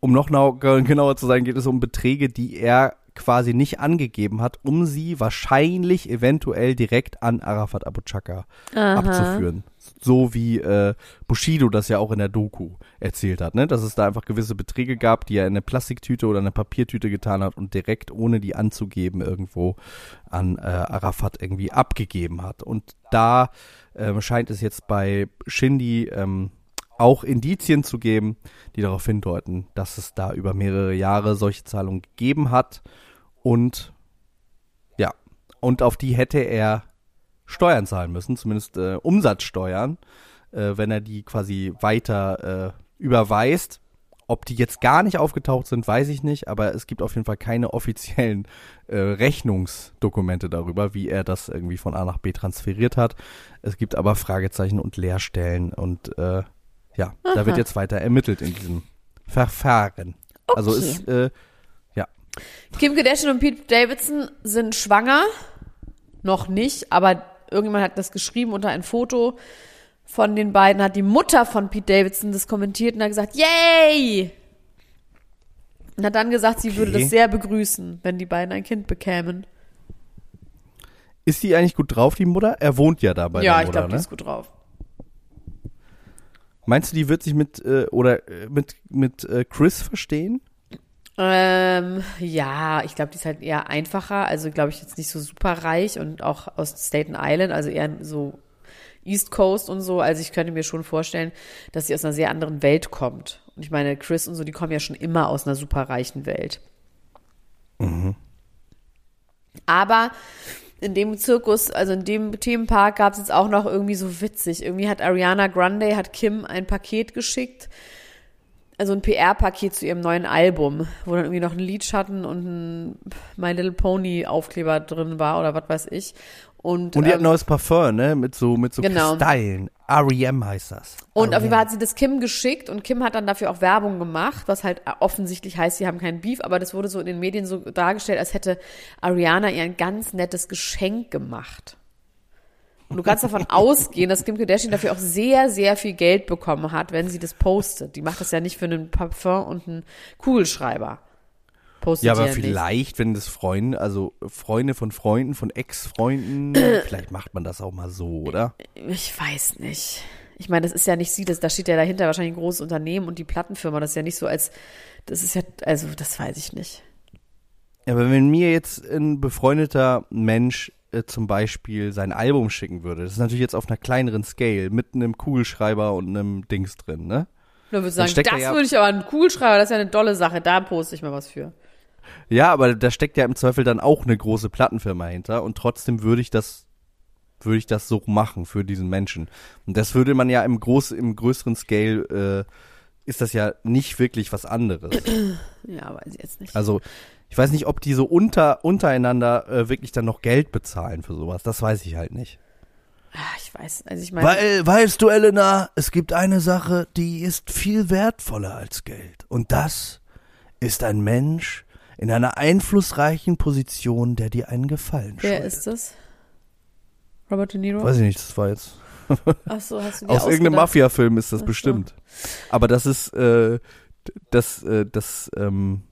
um noch genauer zu sein, geht es um Beträge, die er quasi nicht angegeben hat, um sie wahrscheinlich eventuell direkt an Arafat Abu Chaka abzuführen. So wie äh, Bushido das ja auch in der Doku erzählt hat, ne? dass es da einfach gewisse Beträge gab, die er in eine Plastiktüte oder eine Papiertüte getan hat und direkt, ohne die anzugeben, irgendwo an äh, Arafat irgendwie abgegeben hat. Und da äh, scheint es jetzt bei Shindy ähm, auch Indizien zu geben, die darauf hindeuten, dass es da über mehrere Jahre solche Zahlungen gegeben hat und ja, und auf die hätte er Steuern zahlen müssen, zumindest äh, Umsatzsteuern, äh, wenn er die quasi weiter äh, überweist. Ob die jetzt gar nicht aufgetaucht sind, weiß ich nicht, aber es gibt auf jeden Fall keine offiziellen äh, Rechnungsdokumente darüber, wie er das irgendwie von A nach B transferiert hat. Es gibt aber Fragezeichen und Leerstellen und äh, ja, Aha. da wird jetzt weiter ermittelt in diesem Verfahren. Also okay. Also ist, äh, ja. Kim Kardashian und Pete Davidson sind schwanger. Noch nicht, aber irgendjemand hat das geschrieben unter ein Foto von den beiden, hat die Mutter von Pete Davidson das kommentiert und hat gesagt, yay! Und hat dann gesagt, sie okay. würde das sehr begrüßen, wenn die beiden ein Kind bekämen. Ist die eigentlich gut drauf, die Mutter? Er wohnt ja da bei ja, der Mutter, ich glaube, ne? die ist gut drauf. Meinst du, die wird sich mit äh, oder äh, mit mit äh, Chris verstehen? Ähm, ja, ich glaube, die ist halt eher einfacher. Also glaube ich jetzt nicht so super reich und auch aus Staten Island, also eher so East Coast und so. Also ich könnte mir schon vorstellen, dass sie aus einer sehr anderen Welt kommt. Und ich meine, Chris und so, die kommen ja schon immer aus einer super reichen Welt. Mhm. Aber in dem Zirkus, also in dem Themenpark gab es jetzt auch noch irgendwie so witzig. Irgendwie hat Ariana Grande, hat Kim ein Paket geschickt, also ein PR-Paket zu ihrem neuen Album, wo dann irgendwie noch ein Lidschatten und ein My Little Pony Aufkleber drin war oder was weiß ich. Und, und die ähm, hat ein neues Parfum, ne? Mit so, mit so genau. Kristallen. R.E.M. heißt das. Und auf jeden Fall hat sie das Kim geschickt und Kim hat dann dafür auch Werbung gemacht, was halt offensichtlich heißt, sie haben keinen Beef, aber das wurde so in den Medien so dargestellt, als hätte Ariana ihr ein ganz nettes Geschenk gemacht. Und du kannst davon ausgehen, dass Kim Kardashian dafür auch sehr, sehr viel Geld bekommen hat, wenn sie das postet. Die macht das ja nicht für einen Parfum und einen Kugelschreiber postet Ja, aber vielleicht, nicht. wenn das Freunde, also Freunde von Freunden, von Ex-Freunden, vielleicht macht man das auch mal so, oder? Ich weiß nicht. Ich meine, das ist ja nicht sie, das, da steht ja dahinter wahrscheinlich ein großes Unternehmen und die Plattenfirma, das ist ja nicht so als, das ist ja, also das weiß ich nicht. Ja, aber wenn mir jetzt ein befreundeter Mensch äh, zum Beispiel sein Album schicken würde, das ist natürlich jetzt auf einer kleineren Scale, mit einem Kugelschreiber und einem Dings drin, ne? Da würde ich sagen, das ja würde ich aber einen Kugelschreiber, das ist ja eine tolle Sache, da poste ich mal was für. Ja, aber da steckt ja im Zweifel dann auch eine große Plattenfirma hinter und trotzdem würde ich das würde ich das so machen für diesen Menschen. Und das würde man ja im groß im größeren Scale äh, ist das ja nicht wirklich was anderes. Ja, weiß ich jetzt nicht. Also ich weiß nicht, ob die so unter untereinander äh, wirklich dann noch Geld bezahlen für sowas. Das weiß ich halt nicht. Ach, ich weiß, also ich meine. Weil, weißt du, Elena, es gibt eine Sache, die ist viel wertvoller als Geld. Und das ist ein Mensch, in einer einflussreichen Position, der dir einen Gefallen Wer schuldet. ist das? Robert De Niro? Weiß ich nicht, das war jetzt. Ach so, hast du Aus irgendeinem Mafia-Film ist das so. bestimmt. Aber das ist, äh, das, äh, das, ähm,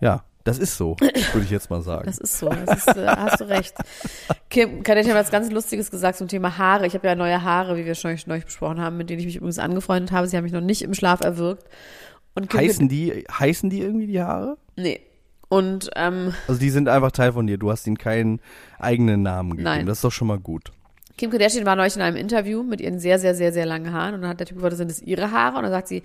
ja, das ist so, würde ich jetzt mal sagen. Das ist so, das ist, äh, hast du recht. Kim Kardashian hat was ganz Lustiges gesagt zum Thema Haare. Ich habe ja neue Haare, wie wir schon neulich besprochen haben, mit denen ich mich übrigens angefreundet habe. Sie haben mich noch nicht im Schlaf erwürgt. Und heißen die, heißen die irgendwie die Haare? Nee. Und, ähm, Also die sind einfach Teil von dir. Du hast ihnen keinen eigenen Namen gegeben. Nein. Das ist doch schon mal gut. Kim Kardashian war neulich in einem Interview mit ihren sehr, sehr, sehr, sehr langen Haaren und dann hat der Typ gefragt, sind das ihre Haare? Und dann sagt sie,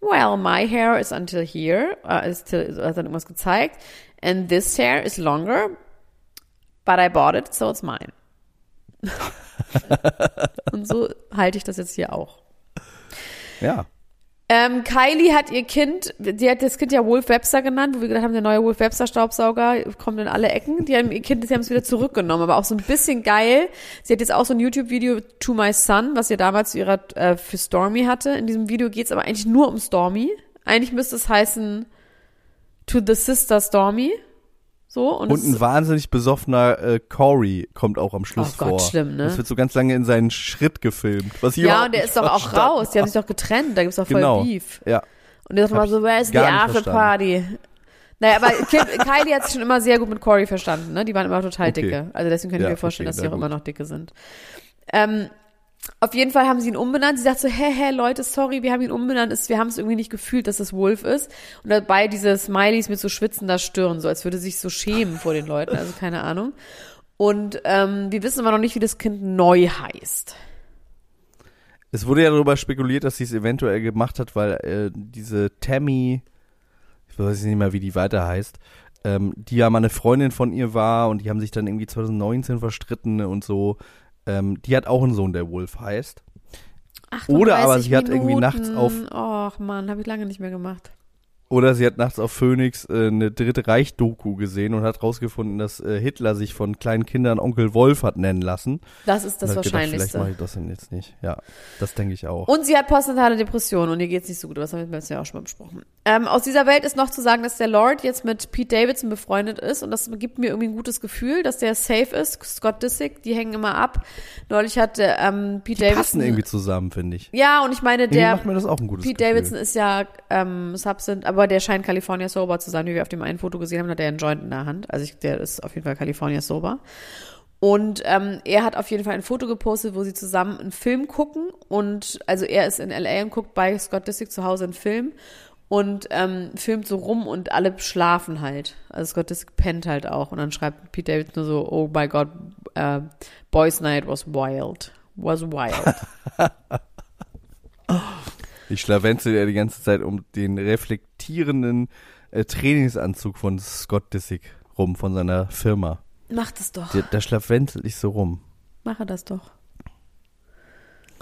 well, my hair is until here, uh, ist till, hat dann irgendwas gezeigt, and this hair is longer, but I bought it, so it's mine. Und so halte ich das jetzt hier auch. Ja. Ähm, Kylie hat ihr Kind, die hat das Kind ja Wolf Webster genannt, wo wir gedacht haben, der neue Wolf Webster Staubsauger kommt in alle Ecken. Die haben ihr Kind, sie haben es wieder zurückgenommen, aber auch so ein bisschen geil. Sie hat jetzt auch so ein YouTube-Video To My Son, was sie damals ihrer, äh, für Stormy hatte. In diesem Video geht's aber eigentlich nur um Stormy. Eigentlich müsste es heißen To the Sister Stormy. So, und, Und es- ein wahnsinnig besoffener äh, Corey kommt auch am Schluss Oh Gott, vor. schlimm, ne? Das wird so ganz lange in seinen Schritt gefilmt. Was ich ja, und der ist doch auch raus. Die haben sich doch getrennt. Da gibt's doch voll Genau. Beef. Ja. Und der sagt mal so, ich where's the gar nicht after verstanden. party? Naja, aber Kim, Kylie hat sich schon immer sehr gut mit Corey verstanden, ne? Die waren immer total Okay. dicke. Also deswegen ich Ja, mir vorstellen, okay, dass sie auch immer gut. noch dicke sind. Ähm, auf jeden Fall haben sie ihn umbenannt. Sie sagt so, hä, hä, Leute, sorry, wir haben ihn umbenannt. Wir haben es irgendwie nicht gefühlt, dass es Wolf ist. Und dabei diese Smileys mit so schwitzender Stirn, so als würde sich so schämen vor den Leuten. Also keine Ahnung. Und ähm, wir wissen aber noch nicht, wie das Kind neu heißt. Es wurde ja darüber spekuliert, dass sie es eventuell gemacht hat, weil äh, diese Tammy, ich weiß nicht mehr, wie die weiter heißt, ähm, die ja mal eine Freundin von ihr war und die haben sich dann irgendwie 2019 verstritten und so. Ähm, die hat auch einen Sohn, der Wolf heißt. 38 Oder aber sie hat irgendwie Minuten. nachts auf- Och Mann, habe ich lange nicht mehr gemacht. Oder sie hat nachts auf Phoenix äh, eine Dritte Reich-Doku gesehen und hat rausgefunden, dass äh, Hitler sich von kleinen Kindern Onkel Wolf hat nennen lassen. Das ist das hat gedacht, Vielleicht Wahrscheinlichste. mache ich das denn jetzt nicht. Ja, das denke ich auch. Und sie hat postnatale Depression und ihr geht's nicht so gut. Das haben wir jetzt ja auch schon mal besprochen. Ähm, aus dieser Welt ist noch zu sagen, dass der Lord jetzt mit Pete Davidson befreundet ist und das gibt mir irgendwie ein gutes Gefühl, dass der safe ist. Scott Disick, die hängen immer ab. Neulich hat ähm, Pete Die passen Davidson. irgendwie zusammen, finde ich. Ja, und ich meine, Irgendwie der macht mir das auch ein gutes Pete Gefühl. Davidson ist ja ähm, Substance, aber der scheint California sober zu sein, wie wir auf dem einen Foto gesehen haben, hat er einen Joint in der Hand. Also ich, der ist auf jeden Fall California sober. Und ähm, er hat auf jeden Fall ein Foto gepostet, wo sie zusammen einen Film gucken. Und also er ist in LA und guckt bei Scott Disick zu Hause einen Film und ähm, filmt so rum und alle schlafen halt. Also Scott Disick pennt halt auch. Und dann schreibt Pete Davidson nur so, oh my God, äh, Boys Night was wild. Was wild. Ich schlawenzel ja die ganze Zeit um den reflektierenden äh, Trainingsanzug von Scott Disick rum, von seiner Firma. Mach das doch. Da, da schlawenzel ich so rum. Mache das doch.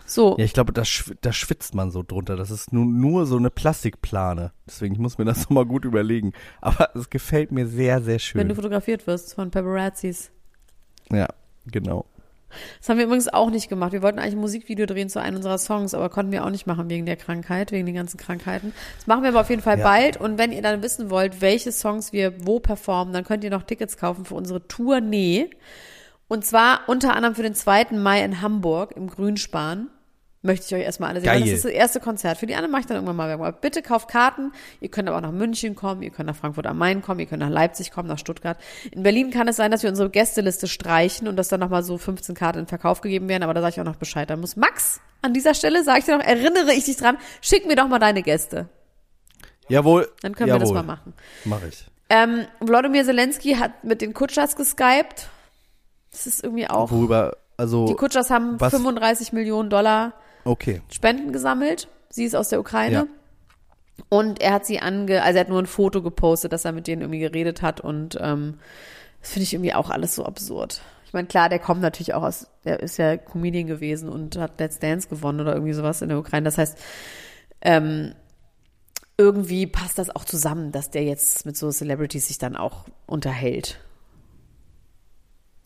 So. Ja, ich glaube, da, da schwitzt man so drunter. Das ist nur, nur so eine Plastikplane. Deswegen, ich muss mir das nochmal gut überlegen. Aber es gefällt mir sehr, sehr schön. Wenn du fotografiert wirst von Paparazzis. ja, genau. Das haben wir übrigens auch nicht gemacht. Wir wollten eigentlich ein Musikvideo drehen zu einem unserer Songs, aber konnten wir auch nicht machen wegen der Krankheit, wegen den ganzen Krankheiten. Das machen wir aber auf jeden Fall Ja. bald. Und wenn ihr dann wissen wollt, welche Songs wir wo performen, dann könnt ihr noch Tickets kaufen für unsere Tournee. Und zwar unter anderem für den 2. Mai in Hamburg im Grünspan. Möchte ich euch erstmal alle sehen. Geil. Das ist das erste Konzert. Für die anderen mache ich dann irgendwann mal Werbung. Bitte kauft Karten. Ihr könnt aber auch nach München kommen, ihr könnt nach Frankfurt am Main kommen, ihr könnt nach Leipzig kommen, nach Stuttgart. In Berlin kann es sein, dass wir unsere Gästeliste streichen und dass dann nochmal so 15 Karten in Verkauf gegeben werden. Aber da sage ich auch noch Bescheid. Da muss Max an dieser Stelle, sage ich dir noch, erinnere ich dich dran, schick mir doch mal deine Gäste. Jawohl. Dann können jawohl. wir das mal machen. Mach ich. Ähm, Wladimir Zelensky hat mit den Kutschers geskypt. Das ist irgendwie auch. Worüber, also, Die Kutschers haben was- 35 Millionen Dollar okay. Spenden gesammelt. Sie ist aus der Ukraine. Ja. Und er hat sie ange, also er hat nur ein Foto gepostet, dass er mit denen irgendwie geredet hat und ähm, das finde ich irgendwie auch alles so absurd. Ich meine, klar, der kommt natürlich auch aus, der ist ja Comedian gewesen und hat Let's Dance gewonnen oder irgendwie sowas in der Ukraine. Das heißt, ähm, irgendwie passt das auch zusammen, dass der jetzt mit so Celebrities sich dann auch unterhält.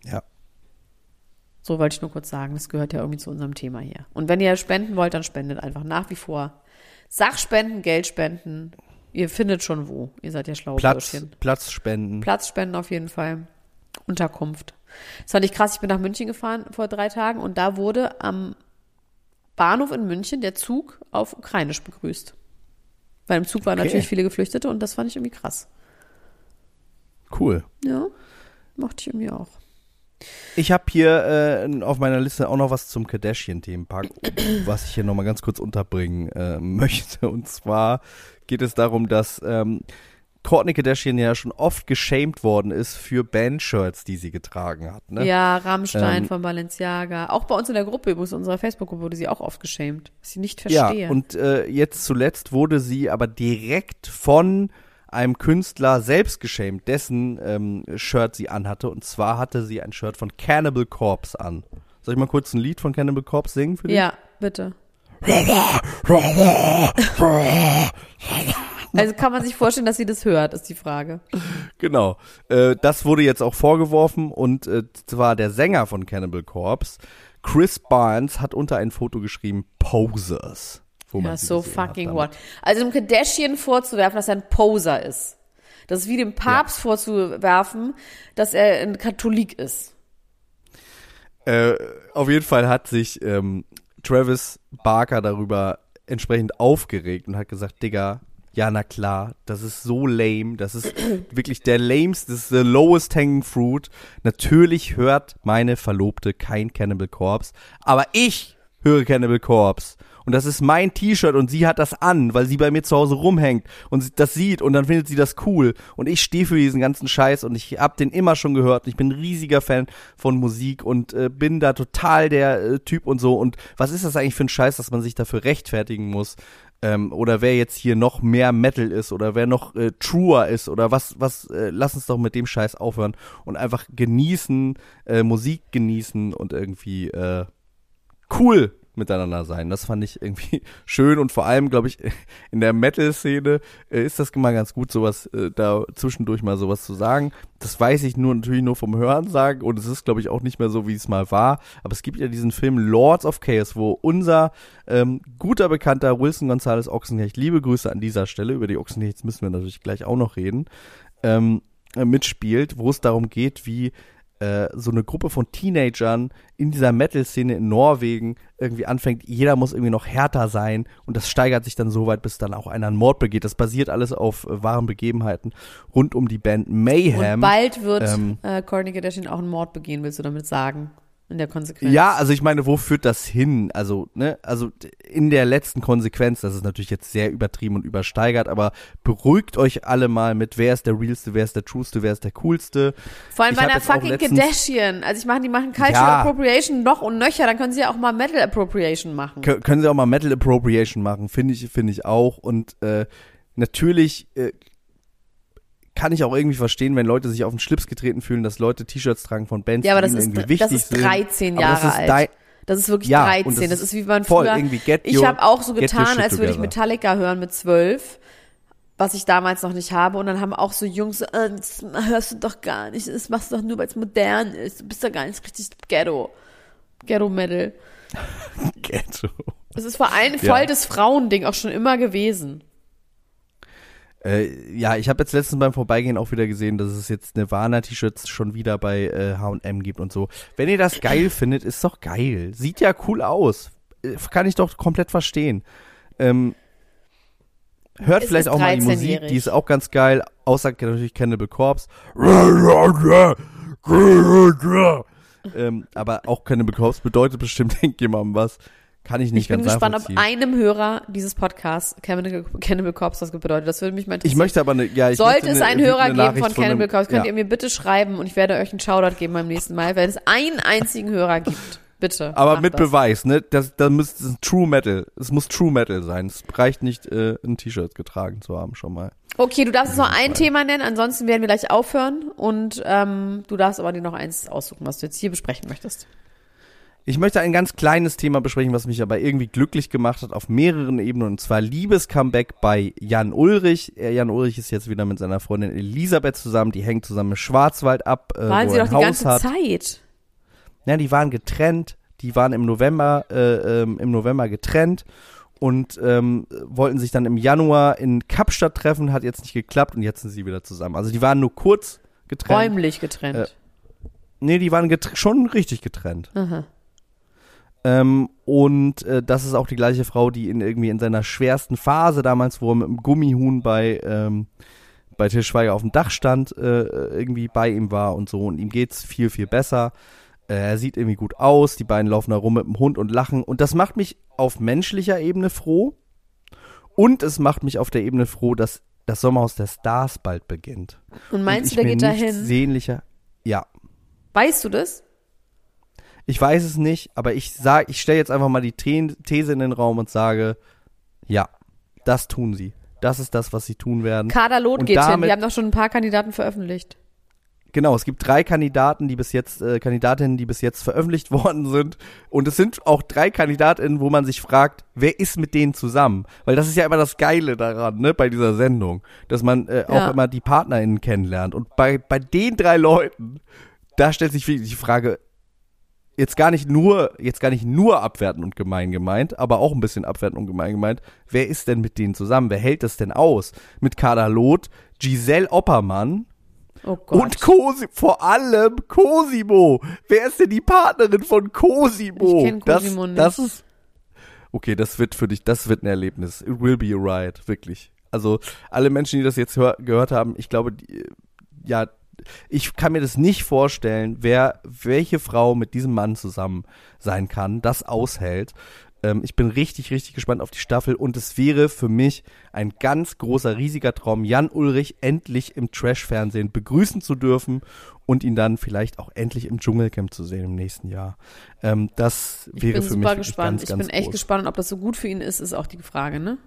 Ja. So wollte ich nur kurz sagen, das gehört ja irgendwie zu unserem Thema hier. Und wenn ihr spenden wollt, dann spendet einfach nach wie vor. Sachspenden, Geldspenden, ihr findet schon wo. Ihr seid ja schlaue Platz, Bürschchen. Platz spenden. Platzspenden auf jeden Fall. Unterkunft. Das fand ich krass. Ich bin nach München gefahren vor drei Tagen und da wurde am Bahnhof in München der Zug auf Ukrainisch begrüßt. Weil im Zug waren Okay. natürlich viele Geflüchtete und das fand ich irgendwie krass. Cool. Ja, mochte ich irgendwie auch. Ich habe hier äh, auf meiner Liste auch noch was zum Kardashian-Themenpark, was ich hier nochmal ganz kurz unterbringen äh, möchte. Und zwar geht es darum, dass ähm, Kourtney Kardashian ja schon oft geschämt worden ist für Bandshirts, die sie getragen hat. Ne? Ja, Rammstein Ähm, von Balenciaga. Auch bei uns in der Gruppe, übrigens, unserer Facebook-Gruppe, wurde sie auch oft geschämt. Was ich nicht verstehe. Ja, und äh, jetzt zuletzt wurde sie aber direkt von einem Künstler selbst geschämt, dessen ähm, Shirt sie anhatte. Und zwar hatte sie ein Shirt von Cannibal Corpse an. Soll ich mal kurz ein Lied von Cannibal Corpse singen für dich? Ja, bitte. Also kann man sich vorstellen, dass sie das hört, ist die Frage. Genau. Äh, das wurde jetzt auch vorgeworfen und äh, zwar der Sänger von Cannibal Corpse, Chris Barnes, hat unter ein Foto geschrieben Posers. Ja, so fucking what. Also dem Kardashian vorzuwerfen, dass er ein Poser ist. Das ist wie dem Papst vorzuwerfen, dass er ein Katholik ist. Äh, auf jeden Fall hat sich ähm, Travis Barker darüber entsprechend aufgeregt und hat gesagt, Digga, ja, na klar, das ist so lame, das ist wirklich der lameste, das ist the lowest hanging fruit. Natürlich hört meine Verlobte kein Cannibal Corpse, aber ich höre Cannibal Corpse. Und das ist mein T-Shirt und sie hat das an, weil sie bei mir zu Hause rumhängt und das sieht und dann findet sie das cool. Und ich stehe für diesen ganzen Scheiß und ich hab den immer schon gehört und ich bin ein riesiger Fan von Musik und äh, bin da total der äh, Typ und so. Und was ist das eigentlich für ein Scheiß, dass man sich dafür rechtfertigen muss? Ähm, oder wer jetzt hier noch mehr Metal ist oder wer noch äh, truer ist oder was, was, äh, lass uns doch mit dem Scheiß aufhören und einfach genießen, äh, Musik genießen und irgendwie äh, cool miteinander sein. Das fand ich irgendwie schön und vor allem, glaube ich, in der Metal-Szene äh, ist das immer ganz gut, sowas äh, da zwischendurch mal sowas zu sagen. Das weiß ich nur natürlich nur vom Hören sagen und es ist, glaube ich, auch nicht mehr so, wie es mal war. Aber es gibt ja diesen Film Lords of Chaos, wo unser ähm, guter Bekannter Wilson Gonzalez Ochsenknecht, liebe Grüße an dieser Stelle, über die Ochsenknechts müssen wir natürlich gleich auch noch reden, ähm, äh, mitspielt, wo es darum geht, wie äh, so eine Gruppe von Teenagern in dieser Metal-Szene in Norwegen irgendwie anfängt, jeder muss irgendwie noch härter sein und das steigert sich dann so weit, bis dann auch einer einen Mord begeht. Das basiert alles auf äh, wahren Begebenheiten rund um die Band Mayhem. Und bald wird ähm, äh, Kourtney Kardashian auch einen Mord begehen, willst du damit sagen? In der Konsequenz. Ja, also ich meine, wo führt das hin? Also, ne, also in der letzten Konsequenz, das ist natürlich jetzt sehr übertrieben und übersteigert, aber beruhigt euch alle mal mit, wer ist der realste, wer ist der trueste, wer ist der coolste. Vor allem Ich bei einer fucking Kardashian. Also ich meine, die machen Cultural Ja. Appropriation noch und nöcher, dann können sie ja auch mal Metal Appropriation machen. Kö- können sie auch mal Metal Appropriation machen, finde ich, finde ich auch. Und äh, natürlich äh, kann ich auch irgendwie verstehen, wenn Leute sich auf den Schlips getreten fühlen, dass Leute T-Shirts tragen von Bands, Ja, aber das ist, irgendwie das wichtig ist sind. 13 Aber Jahre das ist alt. Das ist wirklich Ja, 13. und Das, das ist wie man voll früher. ich habe auch so getan, als würde ich. Metallica hören mit 12, was ich damals noch nicht habe. Und dann haben auch so Jungs so, äh, das hörst du doch gar nicht. Das machst du doch nur, weil es modern ist. Du bist doch gar nicht richtig Ghetto. Ghetto Metal. Ghetto. Das ist vor allem Ja. voll das Frauending auch schon immer gewesen. Äh, ja, ich habe jetzt letztens beim Vorbeigehen auch wieder gesehen, dass es jetzt Nirvana-T-Shirts schon wieder bei äh, H&M gibt und so. Wenn ihr das geil findet, ist doch geil. Sieht ja cool aus. Äh, Kann ich doch komplett verstehen. Ähm, hört Es vielleicht auch mal die Musik, 13-jährig. die ist auch ganz geil. Außer natürlich Cannibal Corpse. ähm, aber auch Cannibal Corpse bedeutet bestimmt irgendjemandem was. Kann ich nicht Ich bin ganz gespannt, ob einem Hörer dieses Podcasts Cannibal, Cannibal Corpse was bedeutet. Das würde mich mal ich interessieren. möchte aber ne, ja, ich Sollte es ne- einen Hörer eine geben Nachricht von Cannibal Corpse, könnt ja. ihr mir bitte schreiben und ich werde euch einen Shoutout geben beim nächsten Mal, wenn es einen einzigen Hörer gibt. Bitte. Aber mit das. Beweis, ne? Das, da müsste es True Metal. Es muss True Metal sein. Es reicht nicht, äh, ein T-Shirt getragen zu haben schon mal. Okay, du darfst jetzt noch ein Thema nennen, ansonsten werden wir gleich aufhören und ähm, du darfst aber dir noch eins aussuchen, was du jetzt hier besprechen möchtest. Ich möchte ein ganz kleines Thema besprechen, was mich aber irgendwie glücklich gemacht hat auf mehreren Ebenen. Und zwar Liebes-Comeback bei Jan Ulrich. Er, Jan Ulrich ist jetzt wieder mit seiner Freundin Elisabeth zusammen. Die hängt zusammen im Schwarzwald ab, äh, Waren sie doch die Haus ganze hat. Zeit. Ja, die waren getrennt. Die waren im November, äh, ähm, im November getrennt und ähm, wollten sich dann im Januar in Kapstadt treffen. Hat jetzt nicht geklappt und jetzt sind sie wieder zusammen. Also die waren nur kurz getrennt. Räumlich getrennt. Äh, Nee, die waren getr- schon richtig getrennt. Aha. Ähm, und äh, das ist auch die gleiche Frau, die in irgendwie in seiner schwersten Phase damals, wo er mit dem Gummihuhn bei ähm, bei Til Schweiger auf dem Dach stand, äh, irgendwie bei ihm war und so. Und ihm geht's viel viel besser. Äh, er sieht irgendwie gut aus. Die beiden laufen da rum mit dem Hund und lachen. Und das macht mich auf menschlicher Ebene froh. Und es macht mich auf der Ebene froh, dass das Sommerhaus der Stars bald beginnt. Und meinst und du, der geht mir da nichts hin? Sehnlicher. Ja, Weißt du das? Ich weiß es nicht, aber ich sag, ich stelle jetzt einfach mal die The- These in den Raum und sage, ja, das tun sie. Das ist das, was sie tun werden. Kader Loth Und geht hin. Wir haben doch schon ein paar Kandidaten veröffentlicht. Genau, es gibt drei Kandidaten, die bis jetzt, äh, Kandidatinnen, die bis jetzt veröffentlicht worden sind. Und es sind auch drei Kandidatinnen, wo man sich fragt, wer ist mit denen zusammen? Weil das ist ja immer das Geile daran, ne, bei dieser Sendung, dass man äh, auch Ja. immer die PartnerInnen kennenlernt. Und bei, bei den drei Leuten, da stellt sich wirklich die Frage, jetzt gar nicht nur, jetzt gar nicht nur abwertend und gemein gemeint, aber auch ein bisschen abwertend und gemein gemeint. Wer ist denn mit denen zusammen? Wer hält das denn aus? Mit Kader Loth, Giselle Oppermann, Oh und Cosi vor allem Cosimo. Wer ist denn die Partnerin von Cosimo? Ich kenn Cosimo das, nicht. das ist Okay, das wird für dich, das wird ein Erlebnis. It will be a ride, wirklich. Also alle Menschen, die das jetzt hör, gehört haben, ich glaube, die, ja, ich kann mir das nicht vorstellen, wer welche Frau mit diesem Mann zusammen sein kann, das aushält. Ähm, ich bin richtig, richtig gespannt auf die Staffel und es wäre für mich ein ganz großer, riesiger Traum, Jan Ulrich endlich im Trash-Fernsehen begrüßen zu dürfen und ihn dann vielleicht auch endlich im Dschungelcamp zu sehen im nächsten Jahr. Ähm, das ich wäre bin für mich gespannt. ganz, ich ganz bin echt groß. gespannt, ob das so gut für ihn ist, ist auch die Frage, ne?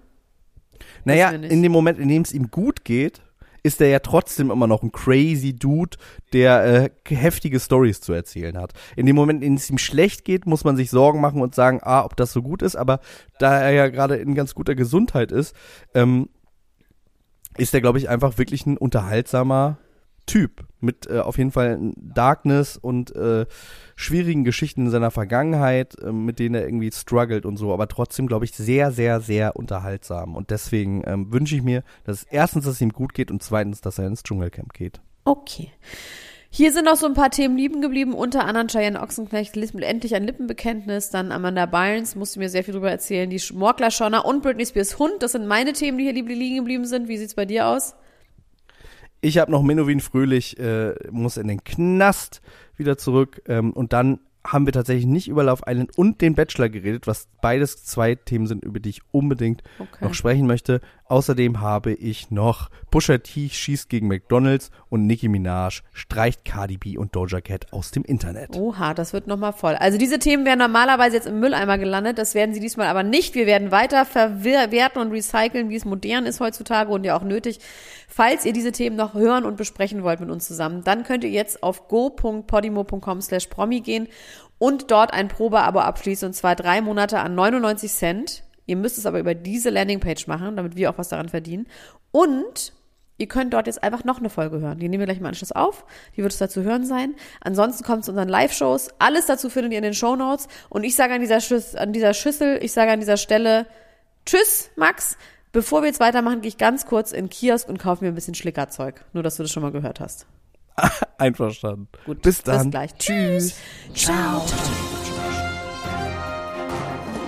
Naja, in dem Moment, in dem es ihm gut geht, ist er ja trotzdem immer noch ein crazy Dude, der äh, heftige Stories zu erzählen hat. In dem Moment, in dem es ihm schlecht geht, muss man sich Sorgen machen und sagen, ah, ob das so gut ist, aber da er ja gerade in ganz guter Gesundheit ist, ähm, ist er, glaube ich, einfach wirklich ein unterhaltsamer Typ mit äh, auf jeden Fall Darkness und äh, schwierigen Geschichten in seiner Vergangenheit, äh, mit denen er irgendwie struggelt und so, aber trotzdem, glaube ich, sehr, sehr, sehr unterhaltsam. Und deswegen ähm, wünsche ich mir, dass erstens, dass es ihm gut geht und zweitens, dass er ins Dschungelcamp geht. Okay. Hier sind noch so ein paar Themen lieben geblieben, unter anderem Cheyenne Ochsenknecht, endlich ein Lippenbekenntnis, dann Amanda Bynes, musste mir sehr viel drüber erzählen, die Schmorkler Schonner und Britney Spears Hund, das sind meine Themen, die hier liegen geblieben sind. Wie sieht's bei dir aus? Ich habe noch Menowin Fröhlich, äh, muss in den Knast wieder zurück. Ähm, und dann haben wir tatsächlich nicht über Love Island und den Bachelor geredet, was beides zwei Themen sind, über die ich unbedingt Okay. noch sprechen möchte. Außerdem habe ich noch Pusha T schießt gegen McDonalds und Nicki Minaj streicht Cardi B und Doja Cat aus dem Internet. Oha, das wird nochmal voll. Also diese Themen wären normalerweise jetzt im Mülleimer gelandet, das werden sie diesmal aber nicht. Wir werden weiter verwerten und recyceln, wie es modern ist heutzutage und ja auch nötig. Falls ihr diese Themen noch hören und besprechen wollt mit uns zusammen, dann könnt ihr jetzt auf go.podimo.com slash promi gehen und dort ein Probeabo abschließen und zwar drei Monate an 99 Cent. Ihr müsst es aber über diese Landingpage machen, damit wir auch was daran verdienen. Und Ihr könnt dort jetzt einfach noch eine Folge hören. Die nehmen wir gleich im Anschluss auf. Die wird es dazu hören sein. Ansonsten kommt es zu unseren Live-Shows. Alles dazu findet ihr in den Shownotes. Und ich sage an dieser, Schüss, an dieser Schüssel, ich sage an dieser Stelle Tschüss, Max. Bevor wir jetzt weitermachen, gehe ich ganz kurz in den Kiosk und kaufe mir ein bisschen Schlickerzeug. Nur, dass du das schon mal gehört hast. Einverstanden. Gut, bis dann. Bis gleich. Tschüss. Ciao.